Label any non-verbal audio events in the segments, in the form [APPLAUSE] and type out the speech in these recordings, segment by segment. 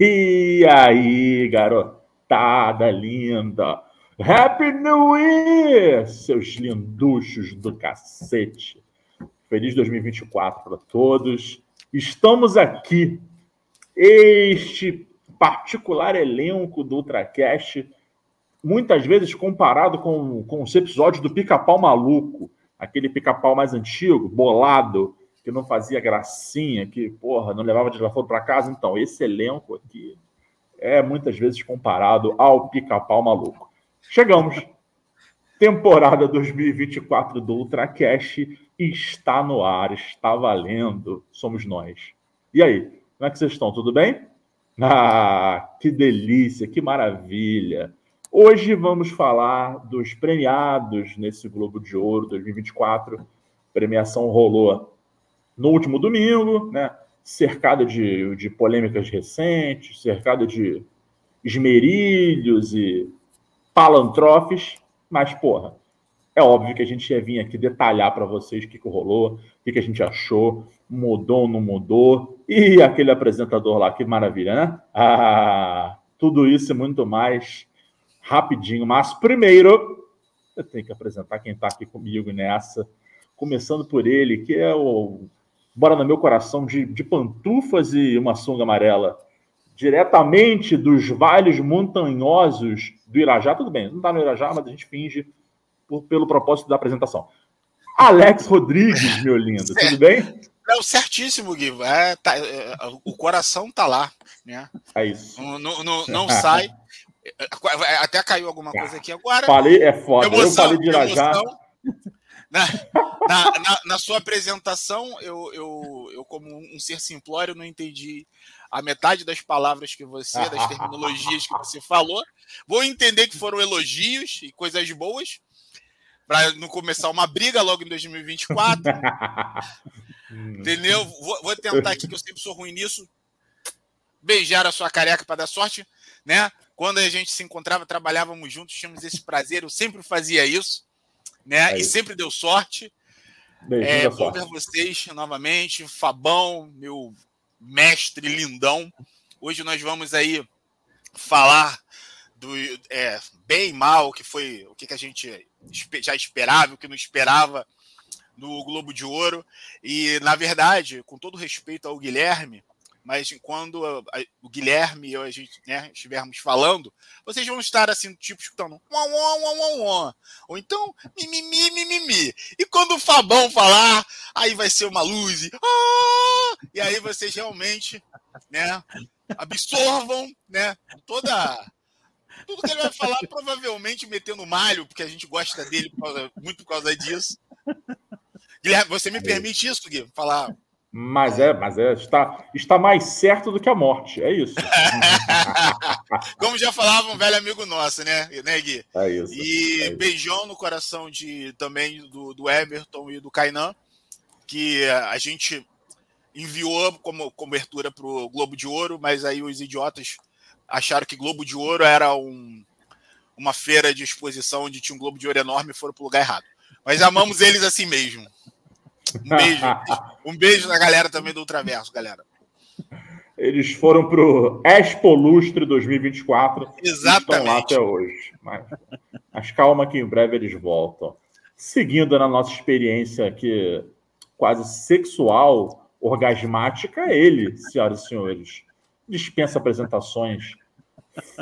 E aí, garotada linda! Happy New Year, seus linduchos do cacete! Feliz 2024 para todos. Estamos aqui, este particular elenco do Ultracast, muitas vezes comparado com, com os episódios do Pica-Pau Maluco, aquele pica-pau mais antigo, bolado, que não fazia gracinha, que, porra, não levava desaforo para casa. Então, esse elenco aqui é muitas vezes comparado ao pica-pau maluco. Chegamos. [LAUGHS] Temporada 2024 do Ultracast está no ar, está valendo. Somos nós. E aí, como é que vocês estão? Tudo bem? Ah, que delícia, que maravilha. Hoje vamos falar dos premiados nesse Globo de Ouro 2024. A premiação rolou no último domingo, né? cercado de, de polêmicas recentes, cercado de esmerilhos e palantrofes, mas, porra, é óbvio que a gente ia vir aqui detalhar para vocês o que, que rolou, o que, que a gente achou, mudou ou não mudou, e aquele apresentador lá, que maravilha, né? Ah, tudo isso e muito mais rapidinho, mas primeiro eu tenho que apresentar quem está aqui comigo nessa, começando por ele, que é o Bora no meu coração de, de pantufas e uma sunga amarela, diretamente dos vales montanhosos do Irajá. Tudo bem, não está no Irajá, mas a gente finge por, pelo propósito da apresentação. Alex Rodrigues, meu lindo, certo. tudo bem? Não, certíssimo, Gui. É, tá, é, o coração tá lá, né? É isso. Não, não, não sai. [LAUGHS] Até caiu alguma coisa aqui agora. Falei, é foda. Emoção, eu falei de Irajá. Emoção, na, na, na, na, sua apresentação, eu, eu, eu, como um ser simplório, não entendi a metade das palavras que você, das [LAUGHS] terminologias que você falou. Vou entender que foram elogios e coisas boas, para não começar uma briga logo em 2024. Entendeu? Vou, vou, tentar aqui, que eu sempre sou ruim nisso, beijar a sua careca para dar sorte, né? Quando a gente se encontrava, trabalhávamos juntos, tínhamos esse prazer, eu sempre fazia isso né? É e sempre deu sorte. é, bom ver vocês novamente. Fabão, meu mestre lindão. Hoje nós vamos aí falar do é, bem mal, que foi o que, a gente já esperava, o que não esperava do Globo de Ouro. E, na verdade, com todo respeito ao Guilherme, mas quando a, a, o Guilherme e eu, a gente né, estivermos falando, vocês vão estar assim, tipo, escutando uau, uau, uau, uau, uau. ou então mimimi, mimimi. E quando o Fabão falar, aí vai ser uma luz, e, ah! e aí vocês realmente né, absorvam né, toda. Tudo que ele vai falar, provavelmente metendo malho, porque a gente gosta dele muito por causa disso. Guilherme, você me permite isso, Gui? Falar mas é, mas é, está, está mais certo do que a morte, é isso. [LAUGHS] Como já falava um velho amigo nosso, né, né Gui? É isso. E é beijão isso. no coração de também do, do Everton e do Kainan, que a gente enviou como cobertura para o Globo de Ouro, mas aí os idiotas acharam que Globo de Ouro era um, uma feira de exposição onde tinha um Globo de Ouro enorme e foram para o lugar errado. Mas amamos eles assim mesmo. Um beijo. um beijo na galera também do Ultraverso, galera. Eles foram para o Expo Lustre 2024. Exatamente. Estão lá até hoje. Mas, mas calma que em breve eles voltam. Seguindo na nossa experiência aqui quase sexual, orgasmática, ele, senhoras e senhores. Dispensa apresentações.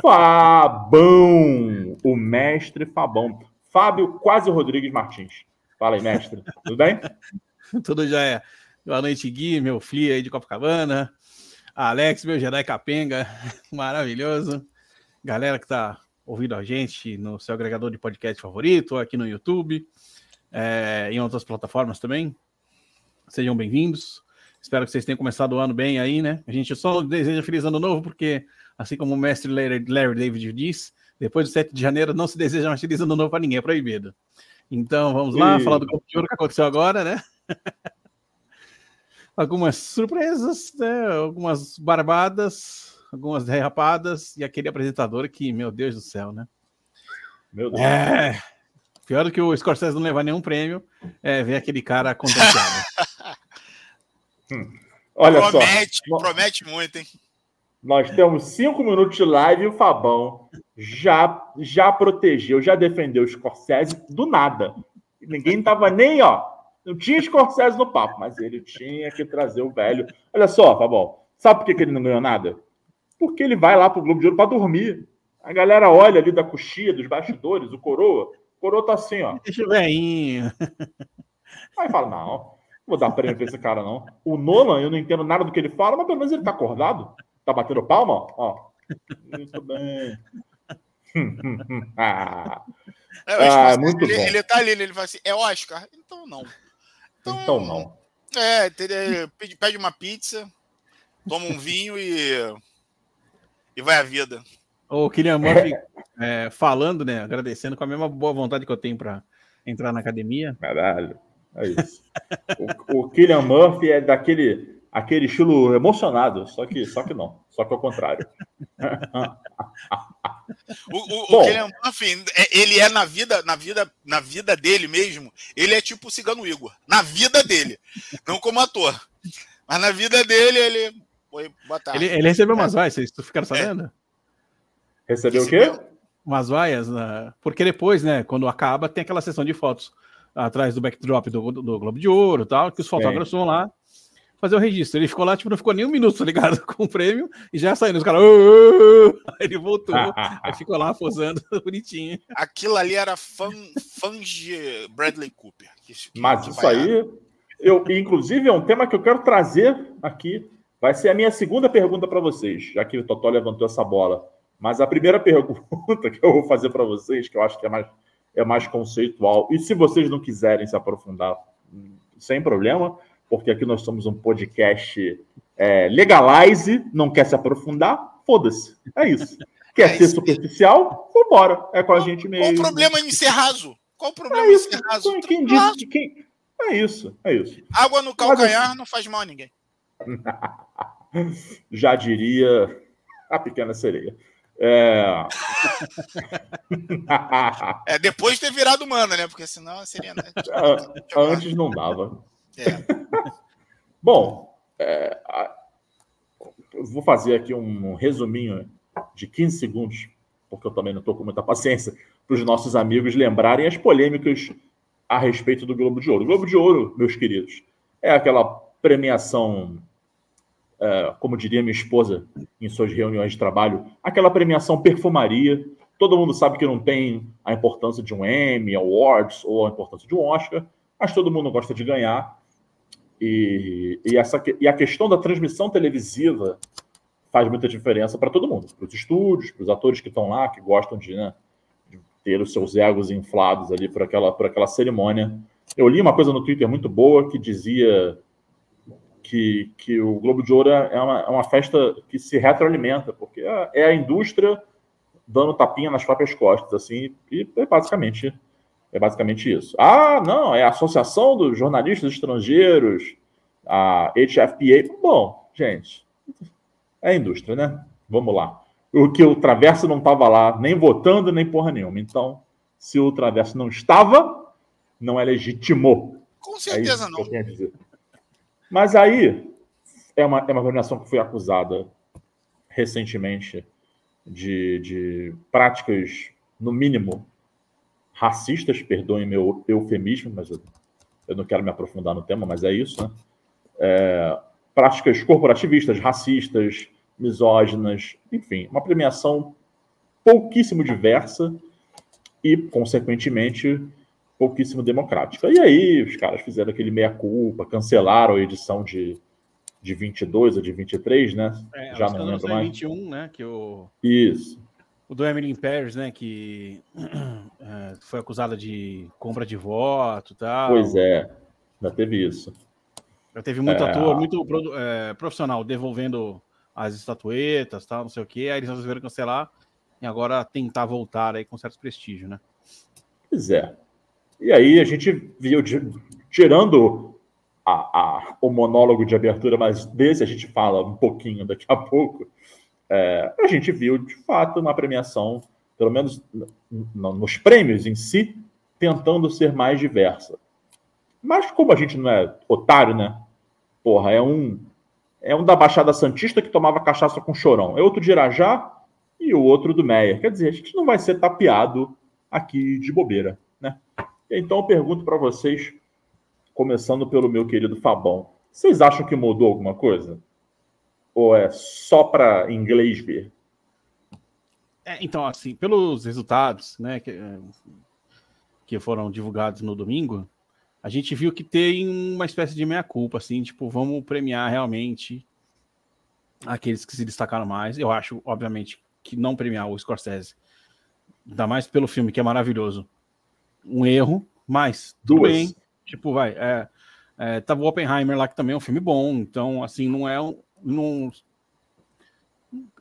Fabão, o mestre Fabão. Fábio Quase Rodrigues Martins. Fala aí, mestre. Tudo bem? [LAUGHS] Tudo já é. Boa noite, Gui, meu filho aí de Copacabana. Alex, meu Jedi Capenga, [LAUGHS] maravilhoso. Galera que tá ouvindo a gente no seu agregador de podcast favorito, aqui no YouTube, é, em outras plataformas também. Sejam bem-vindos. Espero que vocês tenham começado o ano bem aí, né? A gente só deseja feliz ano novo, porque, assim como o mestre Larry, Larry David diz, depois do 7 de janeiro não se deseja mais feliz ano novo para ninguém, é proibido. Então, vamos lá, e... falar do Copa de Ouro que aconteceu agora, né? [LAUGHS] algumas surpresas, né? algumas barbadas, algumas derrapadas e aquele apresentador que, meu Deus do céu, né? Meu Deus. É, pior do que o Scorsese não levar nenhum prêmio é ver aquele cara contemplado. [LAUGHS] hum. Olha promete, só. Promete muito, hein? Nós temos cinco minutos de live e o Fabão já, já protegeu, já defendeu o Scorsese do nada. Ninguém tava nem, ó. Não tinha Scorsese no papo, mas ele tinha que trazer o velho. Olha só, Fabão, sabe por que, que ele não ganhou nada? Porque ele vai lá pro Globo de Ouro para dormir. A galera olha ali da coxia, dos bastidores, o coroa. O coroa tá assim, ó. Deixa o velhinho. Aí fala, não, vou dar prêmio pra esse cara, não. O Nolan, eu não entendo nada do que ele fala, mas pelo menos ele tá acordado. Tá batendo palma, ó. Muito bem. [LAUGHS] ah, é, ah muito ele, bom. ele tá ali, ele fala assim, é Oscar? Então não. Então, então não. É, pede, pede uma pizza, toma um vinho e, e vai a vida. O Kylian Murphy é, falando, né? Agradecendo com a mesma boa vontade que eu tenho para entrar na academia. Caralho, é isso. o, o Kylian Murphy é daquele aquele estilo emocionado, só que, só que não, só que ao contrário. o, o, Bom, o Kylian Murphy, é, ele é na vida, na vida, na vida dele mesmo, ele é tipo o Cigano Igor, na vida dele, não como ator, mas na vida dele ele Oi, boa tarde. Ele, ele recebeu umas vaias, vocês ficaram sabendo? É. Recebeu o quê? Umas vaias, né? porque depois, né, quando acaba, tem aquela sessão de fotos atrás do backdrop do, do, do Globo de Ouro tal, que os fotógrafos vão lá fazer o registro. Ele ficou lá, tipo, não ficou nem um minuto, tá ligado? [LAUGHS] Com o prêmio, e já saindo. Os caras. Aí ele voltou, [LAUGHS] aí ficou lá posando [LAUGHS] bonitinho. Aquilo ali era fã, fã de Bradley Cooper. Que, Mas isso aí, eu, inclusive, é um tema que eu quero trazer aqui. Vai ser a minha segunda pergunta para vocês, já que o Totó levantou essa bola. Mas a primeira pergunta que eu vou fazer para vocês, que eu acho que é mais, é mais conceitual, e se vocês não quiserem se aprofundar, sem problema, porque aqui nós somos um podcast é, legalize, não quer se aprofundar, foda-se. É isso. [LAUGHS] Quer é ser isso. superficial? Vambora. É com a gente mesmo. Qual o problema em ser raso? Qual o problema é isso. em ser raso? Então, quem disse que quem... É isso, é isso. Água no calcanhar Mas, não faz mal a ninguém. [LAUGHS] Já diria a pequena sereia. É... [LAUGHS] é depois de ter virado humana, né? Porque senão seria. Né? Antes não dava. É. [LAUGHS] Bom, é, eu vou fazer aqui um resuminho de 15 segundos, porque eu também não estou com muita paciência, para os nossos amigos lembrarem as polêmicas a respeito do Globo de Ouro. O Globo de Ouro, meus queridos, é aquela premiação, é, como diria minha esposa em suas reuniões de trabalho, aquela premiação perfumaria. Todo mundo sabe que não tem a importância de um Emmy Awards ou a importância de um Oscar, mas todo mundo gosta de ganhar. E, e, essa, e a questão da transmissão televisiva faz muita diferença para todo mundo, para os estúdios, para os atores que estão lá, que gostam de, né, de, ter os seus egos inflados ali por aquela, por aquela cerimônia. Eu li uma coisa no Twitter muito boa que dizia que, que o Globo de Ouro é uma, é uma festa que se retroalimenta, porque é, é a indústria dando tapinha nas próprias costas, assim, e é basicamente é basicamente isso. Ah, não, é a Associação dos Jornalistas Estrangeiros, a HFPA. Bom, gente, é a indústria, né? Vamos lá. O que o Traverso não estava lá, nem votando, nem porra nenhuma. Então, se o Traverso não estava, não é legítimo. Com certeza é não. Mas aí, é uma, é uma organização que foi acusada recentemente de, de práticas, no mínimo, racistas, perdoem meu eufemismo, mas eu, eu, não quero me aprofundar no tema, mas é isso, né? É, práticas corporativistas, racistas, misóginas, enfim, uma premiação pouquíssimo diversa e, consequentemente, pouquíssimo democrática. E aí os caras fizeram aquele meia-culpa, cancelaram a edição de, de 22 ou de 23, né? É, Já não lembro mais. 21, né? Que o... Isso o do Emily Paris, né, que [CLEARS THROAT] é, foi acusada de compra de voto e tal. Pois é, já teve isso. Já teve muito é... ator, muito é, profissional devolvendo as estatuetas, tal, não sei o quê, aí eles resolveram cancelar e agora tentar voltar aí com certo prestígio, né? Pois é. E aí a gente viu, tirando a, a, o monólogo de abertura, mas desse a gente fala um pouquinho daqui a pouco, é, a gente viu, de fato, na premiação, pelo menos nos prêmios em si, tentando ser mais diversa. Mas como a gente não é otário, né? Porra, é um É um da Baixada Santista que tomava cachaça com chorão. É outro de Irajá e o outro do Meia. Quer dizer, a gente não vai ser tapeado aqui de bobeira, né? Então eu pergunto para vocês, começando pelo meu querido Fabão, vocês acham que mudou alguma coisa? Ou é só para inglês ver? É, então, assim, pelos resultados, né, que, que foram divulgados no domingo, a gente viu que tem uma espécie de meia-culpa, assim, tipo, vamos premiar realmente aqueles que se destacaram mais. Eu acho, obviamente, que não premiar o Scorsese, ainda mais pelo filme que é maravilhoso, um erro, mas tudo Duas. bem. Tipo, vai. É, é, tava o Oppenheimer lá, que também é um filme bom, então, assim, não é um. Não,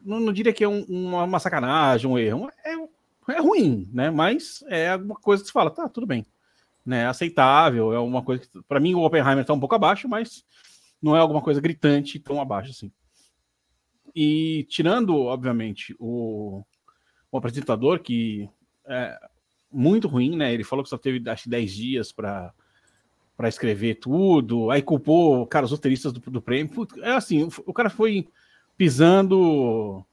não, não diria que é um, uma, uma, sacanagem, um erro. É, é ruim, né? Mas é alguma coisa que se fala, tá, tudo bem né, aceitável, é uma coisa que, para mim, o Oppenheimer está um pouco abaixo, mas não é alguma coisa gritante tão abaixo assim. E tirando, obviamente, o, o apresentador, que é muito ruim, né? Ele falou que só teve, acho 10 dias para para escrever tudo, aí culpou, cara, os roteiristas do, do prêmio. É assim, o, o cara foi pisando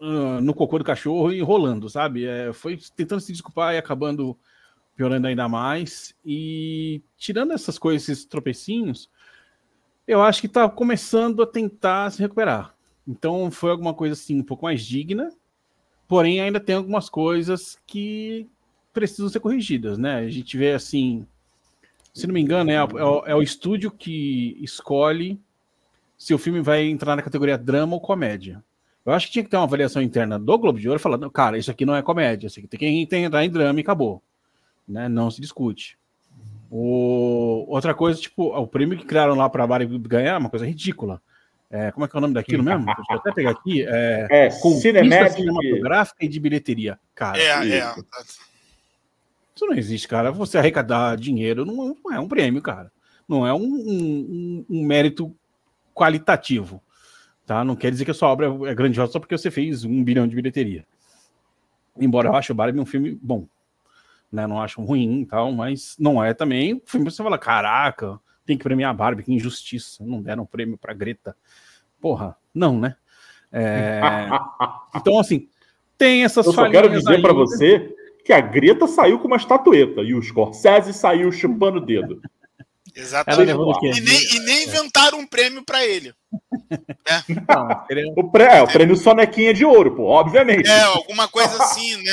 uh, no cocô do cachorro e rolando, sabe? É, foi tentando se desculpar e acabando piorando ainda mais. E tirando essas coisas, esses tropecinhos, eu acho que está começando a tentar se recuperar. Então foi alguma coisa assim um pouco mais digna, porém ainda tem algumas coisas que precisam ser corrigidas, né? A gente vê assim, se não me engano, é, é, o, é o estúdio que escolhe se o filme vai entrar na categoria drama ou comédia. Eu acho que tinha que ter uma avaliação interna do Globo de Ouro falando, cara, isso aqui não é comédia, isso aqui tem que entrar em drama e acabou né? Não se discute. O... Outra coisa, tipo, o prêmio que criaram lá para a Barbie ganhar é uma coisa ridícula. É, como é que é o nome daquilo mesmo? [LAUGHS] Deixa eu até pegar aqui. É, é Cinematic... cinematográfica e de bilheteria. Cara, é, é. Isso não existe, cara. Você arrecadar dinheiro não, é um prêmio, cara. Não é um, um, um, mérito qualitativo. Tá? Não quer dizer que a sua obra é grandiosa só porque você fez um bilhão de bilheteria. Embora eu ache o Barbie um filme bom né? Não acho ruim e tal, mas não é também o filme você fala, caraca, tem que premiar a Barbie, que injustiça, não deram prêmio pra Greta. Porra, não, né? É... [LAUGHS] então, assim, tem essas Eu só quero dizer para você que a Greta saiu com uma estatueta e o Scorsese saiu chupando o dedo. Exatamente. E nem, e nem inventaram um prêmio para ele. [LAUGHS] É. Não, o, prêmio, é, o prêmio Sonequinha de Ouro, pô, obviamente. É, alguma coisa assim, né?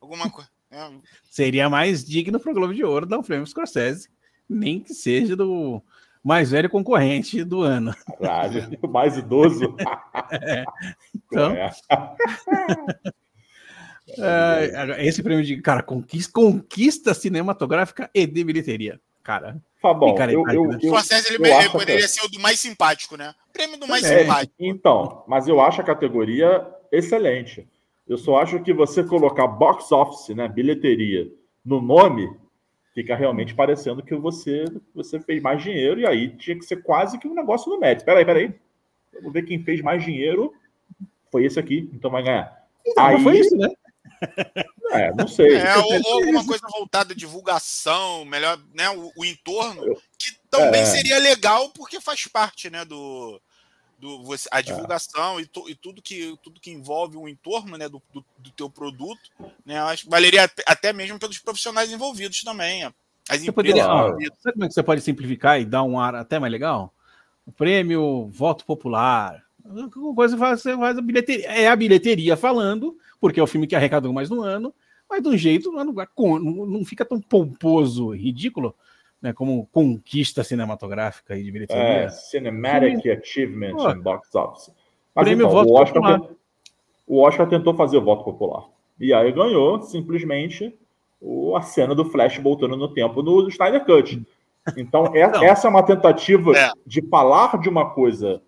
Alguma coisa. É. Seria mais digno para o Globo de Ouro dar um prêmio Scorsese, nem que seja do mais velho concorrente do ano. Claro, o mais idoso. [LAUGHS] é. [LAUGHS] Então. É. esse prêmio de cara conquista, conquista cinematográfica e de bilheteria, cara. Fabão, eu, eu, eu, Scorsese ele, ele poderia que... ser o do mais simpático, né? Prêmio do mais é, simpático. Então, mas eu acho a categoria excelente. Eu só acho que você colocar box office, né, bilheteria, no nome, fica realmente parecendo que você, você fez mais dinheiro, e aí tinha que ser quase que um negócio no mérito. Peraí, peraí. Vamos ver quem fez mais dinheiro. Foi esse aqui, então vai ganhar. Não, aí... foi isso, né? É, não sei. É, ou, ou, alguma coisa voltada à divulgação, melhor, né? O, o entorno, que também é. seria legal porque faz parte, né, do, do a é. divulgação é. e, tu, e, tudo que tudo que envolve o entorno né, do, do, do teu produto, né, acho que valeria até mesmo pelos profissionais envolvidos também. As você poderia, sabe como é que você pode simplificar e dar um ar até mais legal? O prêmio voto popular. Coisa você faz a bilheteria. É a bilheteria falando, porque é o filme que arrecadou mais no ano, mas de um jeito não, não fica tão pomposo, ridículo, né, como conquista cinematográfica e de bilheteria. É, Cinematic Sim. Achievement Pô, in Box Office. Mas, prêmio então, voto o Oscar, popular. o Oscar tentou fazer o voto popular. E aí ganhou simplesmente o, a cena do Flash voltando no tempo no Snyder Cut. Então, é, essa é uma tentativa é. de falar de uma coisa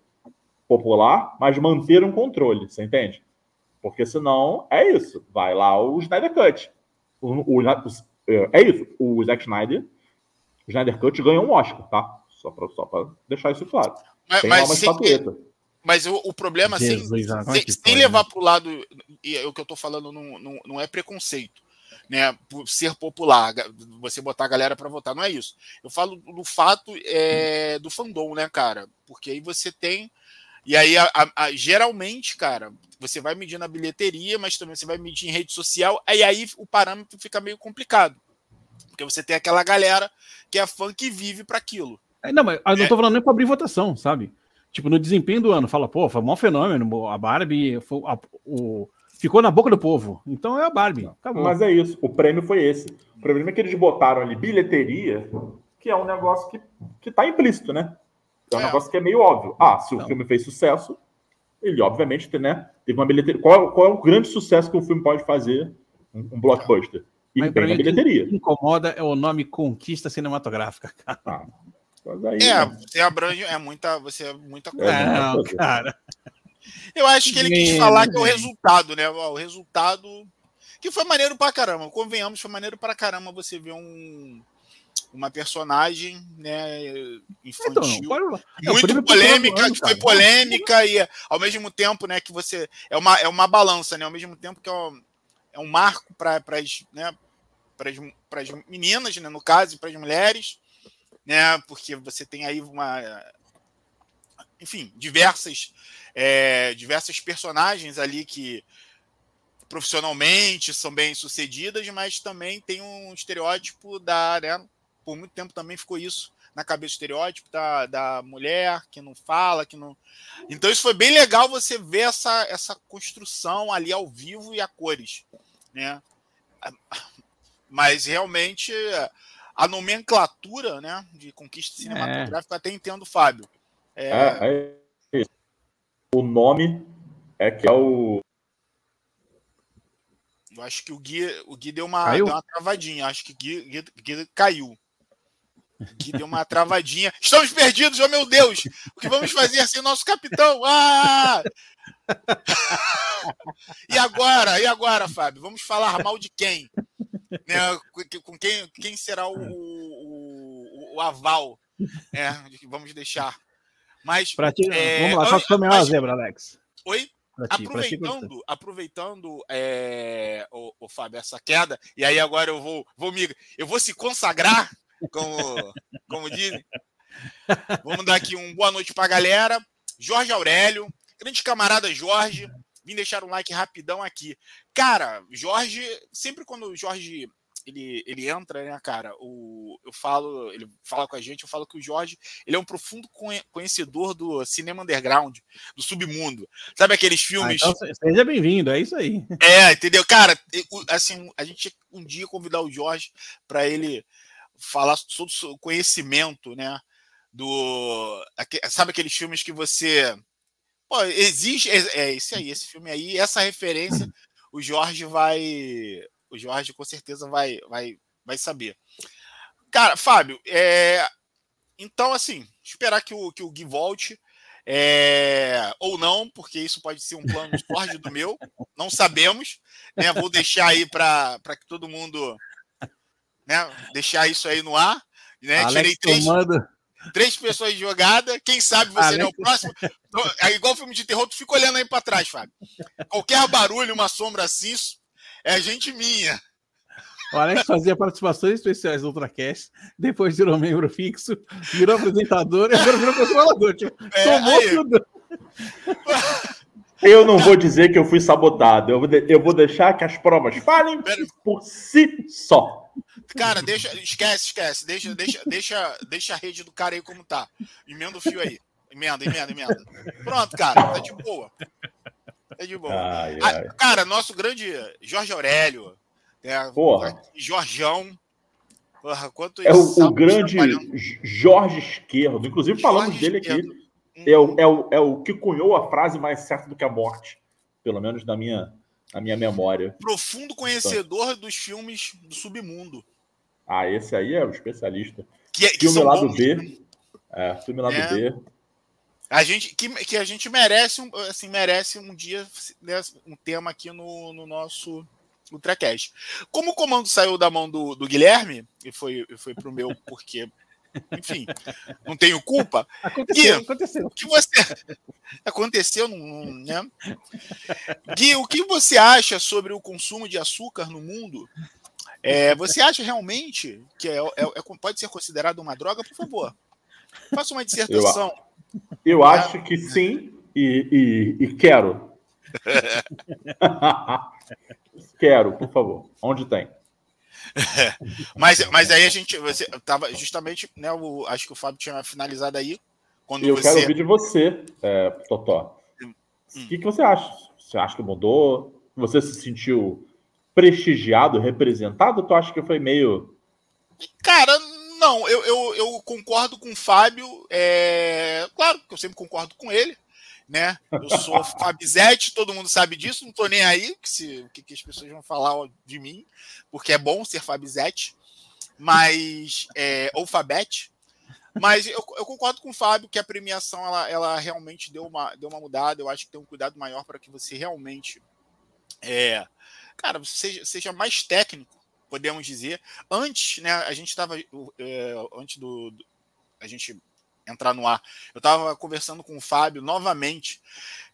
popular, mas manter um controle, você entende? Porque senão é isso. Vai lá o Snyder Cut. O, o, é isso. O Zack Snyder o Snyder Cut ganhou um Oscar, tá? Só para só deixar isso claro. Mas, Tem mas uma estatueta. Mas o, o problema, Jesus, sem, sem, sem levar para o lado, e é o que eu estou falando não, não, não, é preconceito, né, por ser popular, você botar a galera para votar, não é isso. Eu falo do fato é, do fandom, né, cara? Porque aí você tem e aí, a, a, geralmente, cara, você vai medir na bilheteria, mas também você vai medir em rede social, e aí o parâmetro fica meio complicado. Porque você tem aquela galera que é fã que vive para aquilo. É, não, mas eu não tô falando nem para abrir votação, sabe? Tipo, no desempenho do ano, fala, pô, foi um maior fenômeno, a Barbie foi, a, o, ficou na boca do povo. Então é a Barbie. Acabou. Mas é isso, o prêmio foi esse. O problema é que eles botaram ali bilheteria, que é um negócio que, que tá implícito, né? É um é. negócio que é meio óbvio. Ah, se o não. filme fez sucesso, ele obviamente né, teve uma bilheteria. Qual, qual é o grande sucesso que o filme pode fazer? Um, um blockbuster. E Mas bem na bilheteria. O que incomoda é o nome conquista cinematográfica, cara. Ah, aí, é, né? você abrange, é muita, você é muita é, coisa. Não, cara. Eu acho que ele quis falar que é o resultado, né? O resultado. Que foi maneiro pra caramba. Convenhamos, foi maneiro pra caramba você ver um, uma personagem né, infantil. então, muito polêmica, ano, que foi polêmica e ao mesmo tempo né, que você é uma, é uma balança, né, ao mesmo tempo que é um, é um marco para as né, as meninas, né, no caso, e para as mulheres, né, porque você tem aí uma enfim, diversas é, diversas personagens ali que profissionalmente são bem sucedidas, mas também tem um estereótipo da né, por muito tempo também ficou isso na cabeça estereótipo da, da mulher que não fala, que não. Então isso foi bem legal você ver essa, essa construção ali ao vivo e a cores, né? [LAUGHS] Mas realmente a nomenclatura, né, de conquista é. cinematográfica, é. até entendo, Fábio. É... É, é o nome é que é o eu acho que o Gui, o Gui deu, uma, deu uma travadinha. Acho que o Gui, Gui, Gui caiu que deu uma travadinha. Estamos perdidos, oh meu Deus! O que vamos fazer sem o nosso capitão? Ah! e agora? E agora, Fábio? Vamos falar mal de quem? Né? Com quem, quem será o, o, o aval? É, vamos deixar. Mas. Pra ti, é, vamos lá, só também uma zebra, Alex. Oi? Ti, aproveitando, aproveitando é, o, o Fábio, essa queda, e aí agora eu vou, vou me, eu vou se consagrar como, como dizem. Vamos dar aqui um boa noite para a galera. Jorge Aurélio, grande camarada Jorge, vim deixar um like rapidão aqui. Cara, Jorge, sempre quando o Jorge ele, ele entra, né, cara? O, eu falo, ele fala com a gente, eu falo que o Jorge ele é um profundo conhecedor do cinema underground, do submundo. Sabe aqueles filmes? Ah, então seja bem-vindo, é isso aí. É, entendeu? Cara, assim, a gente um dia convidar o Jorge para ele falar sobre o conhecimento, né? Do. Sabe aqueles filmes que você. Pô, existe. É, esse aí, esse filme aí, essa referência, o Jorge vai. O Jorge com certeza vai, vai, vai saber. Cara, Fábio, é, então, assim, esperar que o, que o Gui volte. É, ou não, porque isso pode ser um plano [LAUGHS] de do meu, não sabemos. Né? Vou deixar aí para que todo mundo né? Deixar isso aí no ar. Né? Alex Tirei três, tomando... três pessoas de jogada. Quem sabe você Alex... não é o próximo. É igual filme de terror, tu fica olhando aí para trás, Fábio. Qualquer barulho, uma sombra assim, é gente minha. O Alex fazia participações especiais no Ultracast, depois virou membro fixo, virou apresentador e agora virou controlador. Tipo, é, tomou aí. tudo. [LAUGHS] Eu não vou dizer que eu fui sabotado. Eu vou, de, eu vou deixar que as provas falem por si só. Cara, deixa, esquece, esquece. Deixa, deixa, deixa, deixa a rede do cara aí como tá. Emenda o fio aí. Emenda, emenda, emenda. Pronto, cara. Tá de boa. Tá de boa. Ai, ai. Ah, cara, nosso grande Jorge Aurélio. Né, Porra. Jorjão. Porra, quanto é o, o grande Jorge Esquerdo. Inclusive, Jorge falamos dele Esquerdo. aqui é o, é, o, é o que cunhou a frase mais certa do que a morte, pelo menos na minha, na minha memória. Profundo conhecedor então. dos filmes do submundo. Ah, esse aí é o especialista. Que, é, que filme lado B. Né? É, filme lado é. B. A gente, que, que a gente merece, assim, merece um dia né, um tema aqui no, no nosso Ultracast. Como o comando saiu da mão do, do Guilherme, e foi, foi para o meu, porque enfim, não tenho culpa. Aconteceu, Gui, aconteceu. O que você [LAUGHS] aconteceu, né? Gui, o que você acha sobre o consumo de açúcar no mundo? É, você acha realmente que é, é, é, pode ser considerado uma droga? Por favor, faça uma dissertação. Eu, eu acho que sim e, e, e quero. [LAUGHS] [LAUGHS] quero, por favor. Onde tem? [LAUGHS] mas, mas aí a gente você tava justamente, né? O, acho que o Fábio tinha finalizado aí. Quando eu você... quero ouvir de você, é, Totó. Hum. O que, que você acha? Você acha que mudou? Você se sentiu prestigiado, representado? Tu acha que foi meio. Cara, não, eu, eu, eu concordo com o Fábio. É... Claro que eu sempre concordo com ele. Né? Eu sou [LAUGHS] Fabizete, todo mundo sabe disso, não tô nem aí que se, que, que as pessoas vão falar de mim, porque é bom ser Fabizete, mas é, ou Fabete, mas eu, eu, concordo com o Fábio que a premiação ela, ela realmente deu uma, deu uma mudada. Eu acho que tem um cuidado maior para que você realmente é, cara, seja, seja mais técnico, podemos dizer. Antes, né, a gente estava é, antes do, do, a gente entrar no ar, eu estava conversando com o Fábio novamente.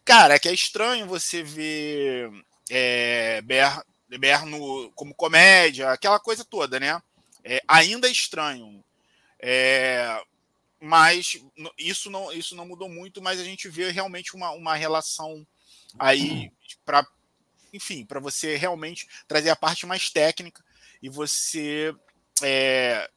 Cara, é que é estranho você ver é, Ber, Berno como comédia, aquela coisa toda, né? É, ainda é estranho. É, mas isso não, isso não mudou muito, mas a gente vê realmente uma, uma relação aí para enfim, para você realmente trazer a parte mais técnica e você, é,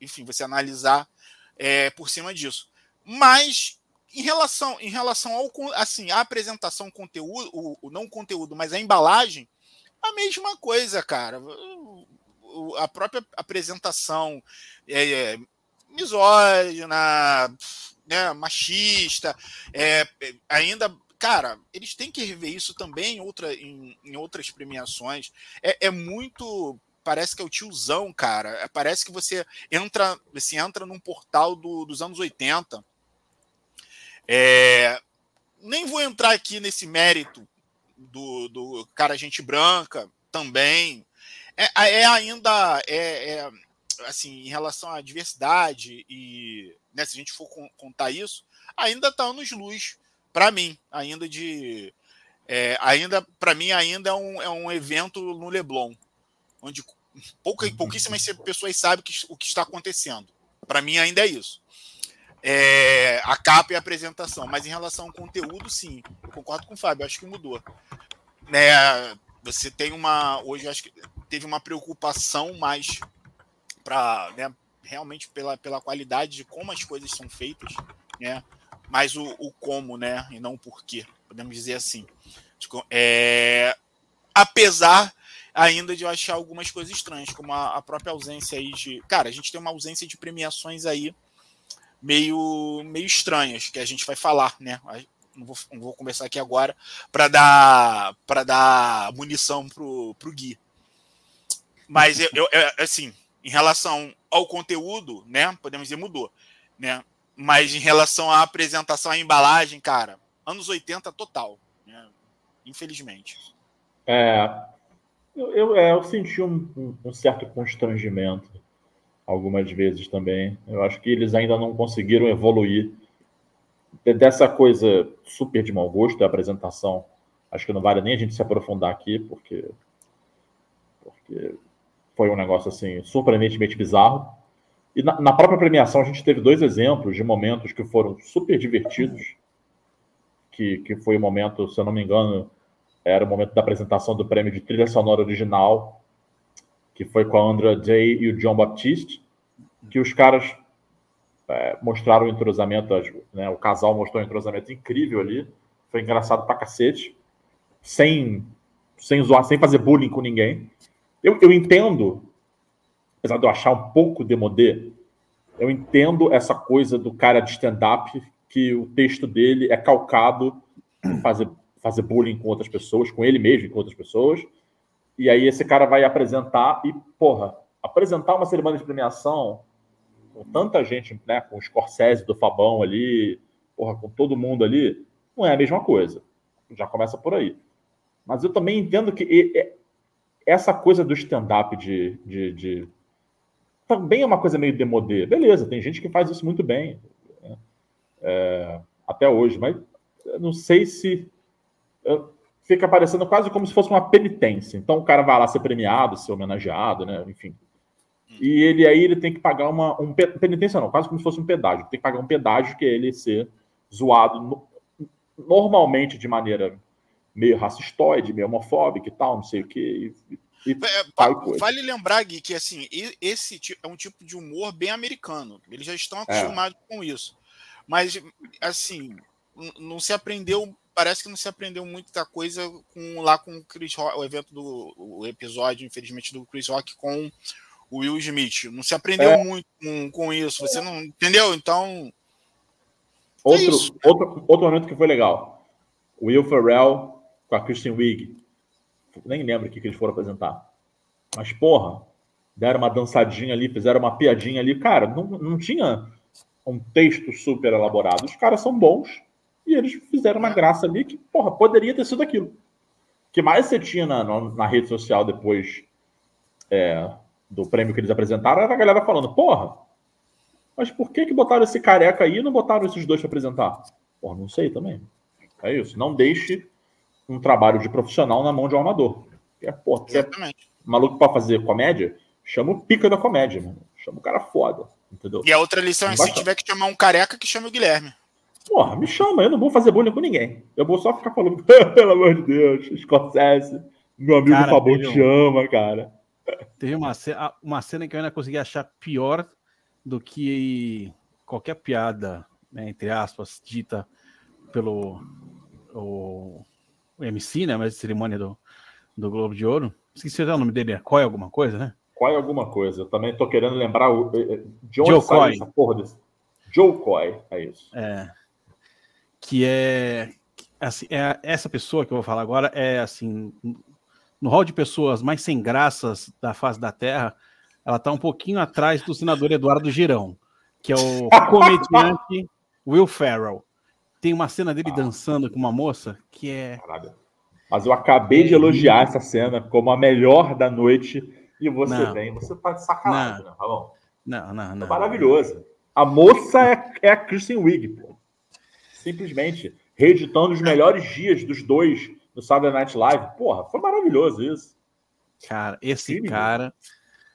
enfim, você analisar é, por cima disso. Mas em relação, em relação ao assim, a apresentação, conteúdo, o, o não conteúdo, mas a embalagem, a mesma coisa, cara. A própria apresentação é, é misógina, né, machista, é, ainda cara, eles têm que rever isso também em, outra, em, em outras premiações. É, é, muito. Parece que é o tiozão, cara. É, parece que você entra, você entra num portal do, dos anos 80. É, nem vou entrar aqui nesse mérito do, do cara gente branca também. É, é ainda é, é, assim em relação à diversidade e né, se a gente for contar isso, ainda está anos luz para mim, ainda de. É, ainda para mim ainda é um, é um evento no Leblon, onde pouca, pouquíssimas pessoas sabem que, o que está acontecendo. Para mim ainda é isso. É, a capa e a apresentação, mas em relação ao conteúdo, sim, eu concordo com o Fábio, acho que mudou. Né, você tem uma. Hoje acho que teve uma preocupação mais para né, realmente pela, pela qualidade de como as coisas são feitas, né? mais o, o como, né? E não o porquê, podemos dizer assim. É, apesar ainda de eu achar algumas coisas estranhas, como a, a, própria ausência aí de. Cara, a gente tem uma ausência de premiações aí meio, meio estranhas, que a gente vai falar, né? Não vou, não vou conversar aqui agora para dar para dar munição pro, pro Gui. Mas eu, eu, assim, em relação ao conteúdo, né? Podemos dizer, mudou. Né? Mas em relação à apresentação, à embalagem, cara, anos 80 total, né? infelizmente. É, eu, eu, é, eu senti um, um, certo constrangimento algumas vezes também. Eu acho que eles ainda não conseguiram evoluir dessa coisa super de mau gosto da apresentação. Acho que não vale nem a gente se aprofundar aqui, porque, porque foi um negócio assim surpreendentemente bizarro. E na, na, própria premiação a gente teve dois exemplos de momentos que foram super divertidos, que, que foi o momento, se eu não me engano, era o momento da apresentação do prêmio de trilha sonora original, que foi com a Andra Day e o John Baptiste, que os caras é, mostraram o entrosamento, né, o casal mostrou um entrosamento incrível ali, foi engraçado pra cacete, sem, sem zoar, sem fazer bullying com ninguém. Eu, eu entendo apesar de eu achar um pouco demodê, eu entendo essa coisa do cara de stand-up que o texto dele é calcado fazer, fazer bullying com outras pessoas, com ele mesmo e com outras pessoas. E aí esse cara vai apresentar e, porra, apresentar uma cerimônia de premiação com tanta gente, né, com o Scorsese do Fabão ali, porra, com todo mundo ali, não é a mesma coisa. Já começa por aí. Mas eu também entendo que essa coisa do stand-up de, de, de também é uma coisa meio demodê. Beleza, tem gente que faz isso muito bem né? é, até hoje, mas não sei se. Fica parecendo quase como se fosse uma penitência. Então o cara vai lá ser premiado, ser homenageado, né? Enfim. E ele aí ele tem que pagar uma um penitência não, quase como se fosse um pedágio. Tem que pagar um pedágio que é ele ser zoado no, normalmente de maneira meio racistoide, meio homofóbica e tal, não sei o que. E, e é, vale lembrar, Gui, que assim, esse é um tipo de humor bem americano. Eles já estão é. acostumados é. com isso. Mas, assim, não se aprendeu parece que não se aprendeu muita coisa com, lá com o Chris Rock, o evento do o episódio, infelizmente, do Chris Rock com o Will Smith. Não se aprendeu é. muito com, com, isso. Você não entendeu? Então. Outro, é outro, outro momento que foi legal. O Will Ferrell com a Christian Wig. Nem lembro o que, que eles foram apresentar. Mas, porra, deram uma dançadinha ali, fizeram uma piadinha ali. Cara, não, não tinha um texto super elaborado. Os caras são bons e eles fizeram uma graça ali que, porra, poderia ter sido aquilo. O que mais você tinha na, na rede social depois é, do prêmio que eles apresentaram era a galera falando, porra, mas por que que botaram esse careca aí e não botaram esses dois para apresentar? Porra, não sei também. É isso. Não deixe um trabalho de profissional na mão de um amador. É, porra, é maluco para fazer comédia, chama o pica da comédia, mano. Chama o cara foda, entendeu? E a outra lição é se tiver que chamar um careca, que chame o Guilherme. Porra, me chama, eu não vou fazer bullying com ninguém. Eu vou só ficar falando, [LAUGHS] pelo amor de Deus, Scorsese, meu amigo cara, Fabão te ama, cara. Teve uma, uma cena que eu ainda consegui achar pior do que qualquer piada, né, entre aspas, dita pelo o, o MC, né, mas cerimônia do, do Globo de Ouro. Esqueci o nome dele, é Coy alguma coisa, né? Coy alguma coisa. Eu também tô querendo lembrar o, eh, eh, de onde Joe saiu Coy. essa porra desse. Joe Coy, é isso. É que é, assim, é essa pessoa que eu vou falar agora é assim no hall de pessoas mais sem graças da face da Terra, ela está um pouquinho atrás do senador Eduardo Girão, que é o [LAUGHS] comediante Will Ferrell. Tem uma cena dele ah. dançando com uma moça que é. Caralho. Mas eu acabei de elogiar essa cena como a melhor da noite e você não. vem, você tá de sacanagem, não. né, bom? Não, não, não. É maravilhoso. A moça é, é a Kristen Wiig, pô simplesmente reeditando os melhores dias dos dois no Saturday Night Live. Porra, foi maravilhoso isso. Cara, esse Sim, cara.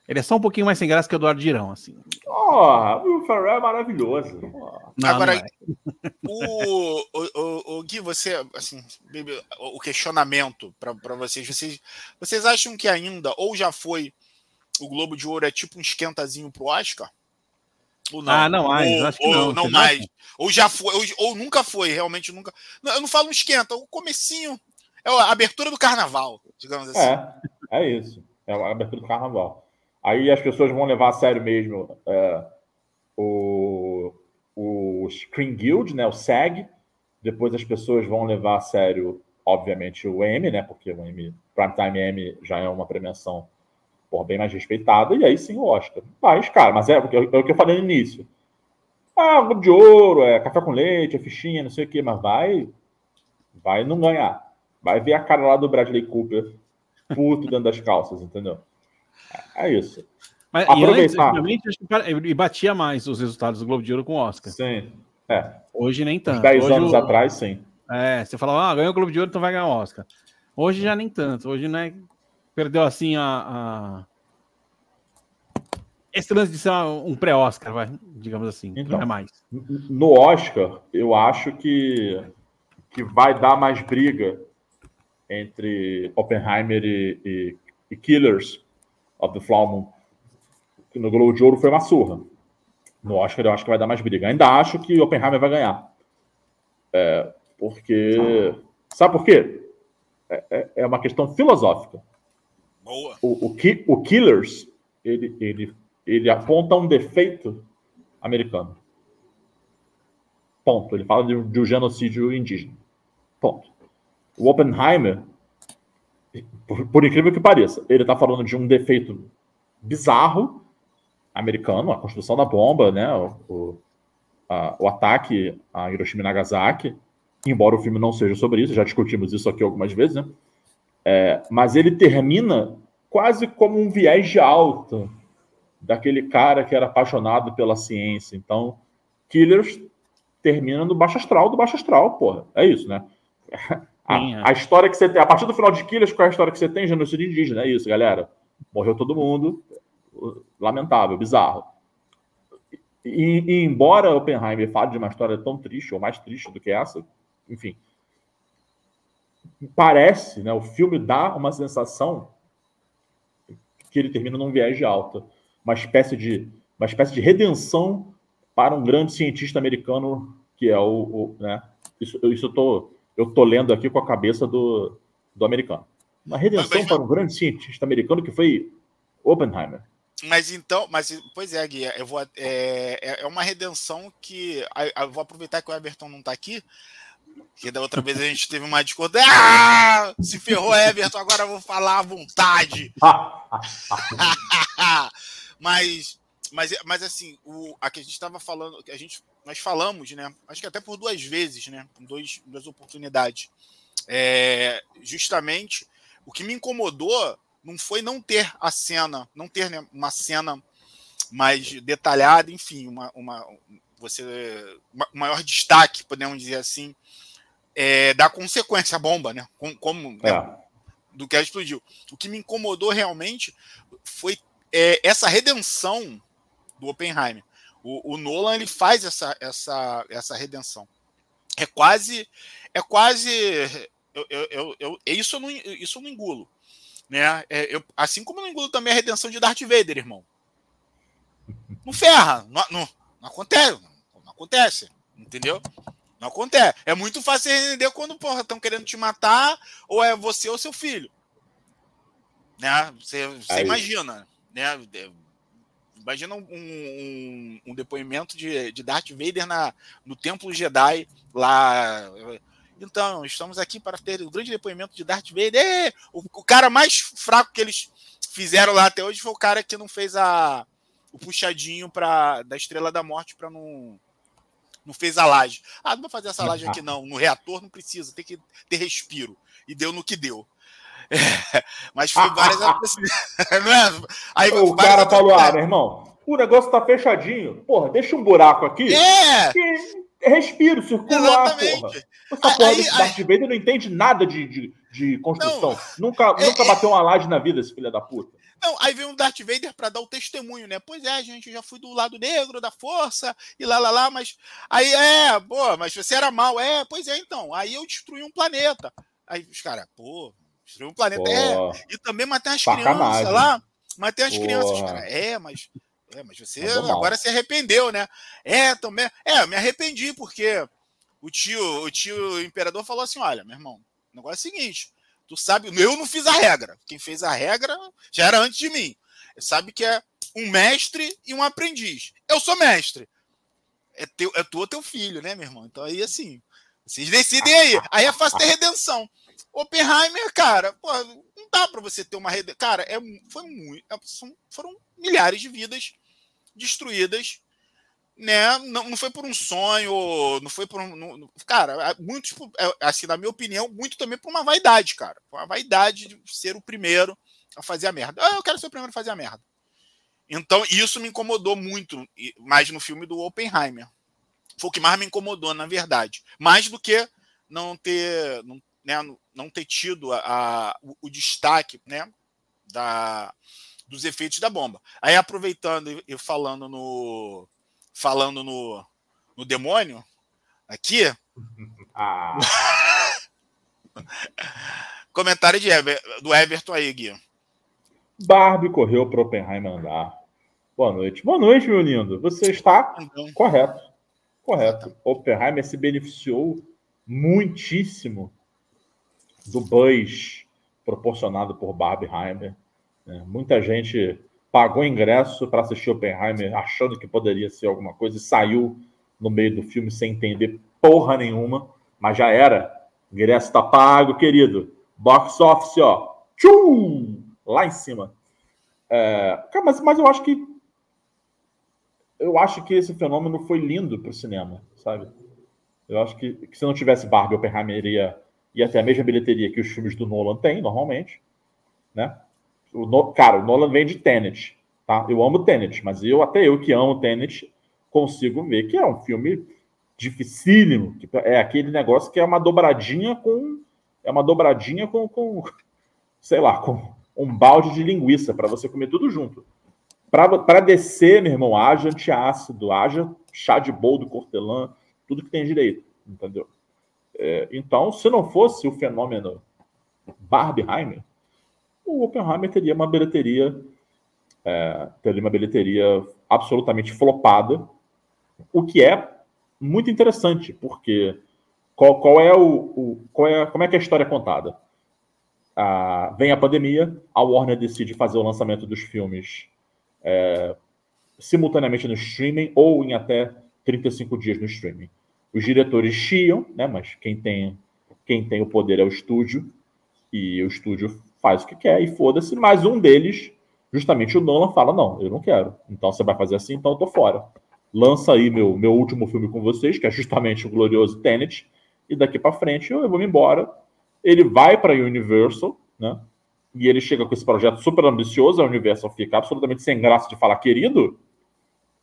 Ele é só um pouquinho mais sem graça que o Eduardo Girão, assim. Oh, o Ferrell é maravilhoso. Não, Agora, não é. o, o, o, Gui, você, assim, o questionamento para vocês, vocês, vocês acham que ainda, ou já foi, o Globo de Ouro é tipo um esquentazinho pro Oscar? Ou não? Ah, não mais, ou, acho que ou não. não mais. Ou já foi, ou, ou, nunca foi, realmente nunca. Eu não falo um esquenta, o comecinho. É a abertura do carnaval, digamos assim. É, é isso. É a abertura do carnaval. Aí as pessoas vão levar a sério mesmo é, o, o Screen Guild, né, o SAG. Depois as pessoas vão levar a sério, obviamente, o M, né? Porque o M, Primetime M já é uma premiação porra, bem mais respeitada, e aí sim o Oscar. Mas, cara, mas é, é, é o que eu falei no início. Ah, Globo de Ouro, é café com leite, é fichinha, não sei o quê, mas vai, vai não ganhar. Vai ver a cara lá do Bradley Cooper puto dentro das calças, entendeu? É, é isso. Mas, Aproveitar. E antes, batia mais os resultados do Globo de Ouro com o Oscar. Sim. É. Hoje nem tanto. Uns 10 Hoje anos o... atrás, sim. É, você falava, ah, ganhou o Globo de Ouro, então vai ganhar o Oscar. Hoje já nem tanto. Hoje não é perdeu assim a, a... esse lance de ser um pré-Oscar, vai, digamos assim, então, não é mais. No Oscar, eu acho que que vai dar mais briga entre Oppenheimer e, e, e Killers of the Flower Moon. No Globo de Ouro foi uma surra. No Oscar eu acho que vai dar mais briga. Ainda acho que Oppenheimer vai ganhar. É, porque. Sabe por quê? É, é, é uma questão filosófica. Boa. O, o, o Killers, ele, ele, ele aponta um defeito americano. Ponto. Ele fala de, de um genocídio indígena. Ponto. O Oppenheimer, por, por incrível que pareça, ele está falando de um defeito bizarro americano, a construção da bomba, né? O, o, a, o ataque a Hiroshima e Nagasaki, embora o filme não seja sobre isso, já discutimos isso aqui algumas vezes, né? É, mas ele termina quase como um viés de alta daquele cara que era apaixonado pela ciência. Então, Killers termina no baixo astral do baixo astral, porra. É isso, né? A, a, história que você tem, a partir do final de Killers, qual é a história que você tem? Genocídio indígena, é isso, galera. Morreu todo mundo. Lamentável, bizarro. E, e embora Oppenheimer fale de uma história tão triste, ou mais triste do que essa, enfim, parece, né, o filme dá uma sensação que ele termina num viés de alta, uma espécie de uma espécie de redenção para um grande cientista americano que é o, o né, isso, isso eu tô eu tô lendo aqui com a cabeça do, do americano. Uma redenção para um grande cientista americano que foi Oppenheimer. Mas então, mas pois é, Gui, eu vou, é, é, é uma redenção que eu vou aproveitar que o Everton não está aqui, que da outra vez a gente teve uma discordância. Ah, se ferrou, Everton, agora eu vou falar à vontade. [LAUGHS] mas, mas, mas assim, o, a que a gente estava falando, a gente, nós falamos, né? Acho que até por duas vezes, né? Dois, duas oportunidades. É, justamente o que me incomodou não foi não ter a cena, não ter né, uma cena mais detalhada, enfim, uma, uma você maior destaque, podemos dizer assim, é, da consequência a bomba, né? Como, como né, é. do que ela explodiu. O que me incomodou realmente foi é, essa redenção do Oppenheimer. O, o, Nolan ele faz essa, essa, essa redenção. É quase é quase eu, eu, eu, eu isso eu não isso eu não engulo. Né? É, eu, assim como eu não engulo também a redenção de Darth Vader, irmão. Não ferra, não, não, não acontece, não, acontece, entendeu? Não acontece. É muito fácil entender quando estão querendo te matar ou é você ou seu filho, né? Você, você imagina, né? É, imagina um, um, um, depoimento de, de Darth Vader na, no Templo Jedi lá então, estamos aqui para ter o grande depoimento de Darth Vader. O, o, cara mais fraco que eles fizeram lá até hoje foi o cara que não fez a, o puxadinho pra, da Estrela da Morte para não. Não fez a laje. Ah, não vou fazer essa laje aqui, não. No reator não precisa, tem que ter respiro. E deu no que deu. [LAUGHS] É, mas foi várias. [LAUGHS] não é? Aí, o cara falou: ah, meu irmão, o negócio tá fechadinho. Porra, deixa um buraco aqui. É! respiro, circular, Exatamente. porra. Essa porra aí, desse Darth Vader não entende nada de, de, de construção. Não, nunca é, nunca é, bateu uma laje na vida, esse filho da puta. Não, aí vem um Darth Vader para dar o testemunho, né? Pois é, gente, já fui do lado negro da força e lá, lá, lá, mas aí é, pô, mas você era mal, é, pois é, então. Aí eu destruí um planeta. Aí os caras, pô, destruí um planeta, pô, é, e também matei as crianças lá, matei as crianças, cara, é, mas é, mas você agora se arrependeu, né? É, também. É, me arrependi, porque o tio, o tio imperador falou assim: olha, meu irmão, o negócio é o seguinte. Tu sabe, eu não fiz a regra. Quem fez a regra já era antes de mim. Sabe que é um mestre e um aprendiz. Eu sou mestre. É, teu, é tu ou teu filho, né, meu irmão? Então aí assim, vocês decidem aí. Aí é fácil ter redenção. Oppenheimer, cara, não dá para você ter uma redenção. Cara, é, foi muito. É, foram milhares de vidas destruídas, né? Não, não foi por um sonho, não foi por um. Não, cara, muitos, é, assim, na minha opinião, muito também por uma vaidade, cara. Uma vaidade de ser o primeiro a fazer a merda. Ah, eu quero ser o primeiro a fazer a merda. Então, isso me incomodou muito, mais no filme do Oppenheimer. Foi o que mais me incomodou, na verdade. Mais do que não ter, não, né, não ter tido a, a o, o, destaque né, da, dos efeitos da bomba. Aí aproveitando e falando no falando no, no demônio aqui. [LAUGHS] Ah. [LAUGHS] Comentário de Ever, do Everton aí, Gui. Barbie correu para Oppenheimer andar. Boa noite. Boa noite, meu lindo. Você está então, correto. Correto. Oppenheimer se beneficiou muitíssimo do buzz proporcionado por Barbieheimer. É, muita gente pagou ingresso para assistir Oppenheimer achando que poderia ser alguma coisa e saiu no meio do filme sem entender porra nenhuma, mas já era. O ingresso está pago, querido. Box office, ó. Tchum! Lá em cima. É, mas, mas eu acho que eu acho que esse fenômeno foi lindo para o cinema, sabe? Eu acho que, que, se não tivesse Barbie, Oppenheimer ia, ia ter a mesma bilheteria que os filmes do Nolan têm, normalmente, né? O no, cara, o Nolan vem de Tenet, tá? Eu amo Tenet, mas eu, até eu que amo Tenet, consigo ver que é um filme dificílimo, que é aquele negócio que é uma dobradinha com é uma dobradinha com, com [LAUGHS] sei lá, com um balde de linguiça para você comer tudo junto. Para descer, meu irmão, haja antiácido, haja chá de boldo, cortelã, tudo que tem direito, entendeu? É, então, se não fosse o fenômeno Barbieheimer, o Oppenheimer teria uma bilheteria, é, teria uma bilheteria absolutamente flopada, o que é muito interessante, porque qual, qual é o, o, qual é, como é que a história é contada? Ah, vem a pandemia, a Warner decide fazer o lançamento dos filmes é, simultaneamente no streaming ou em até 35 dias no streaming. Os diretores chiam, né, mas quem tem, quem tem o poder é o estúdio, e o estúdio faz o que quer e foda-se, mas um deles, justamente o Nolan, fala: Não, eu não quero. Então você vai fazer assim, então eu tô fora. Lança aí meu, meu último filme com vocês, que é justamente o glorioso Tenet, e daqui para frente eu, eu vou me embora. Ele vai para Universal, né? E ele chega com esse projeto super ambicioso, a Universal fica absolutamente sem graça de falar, querido,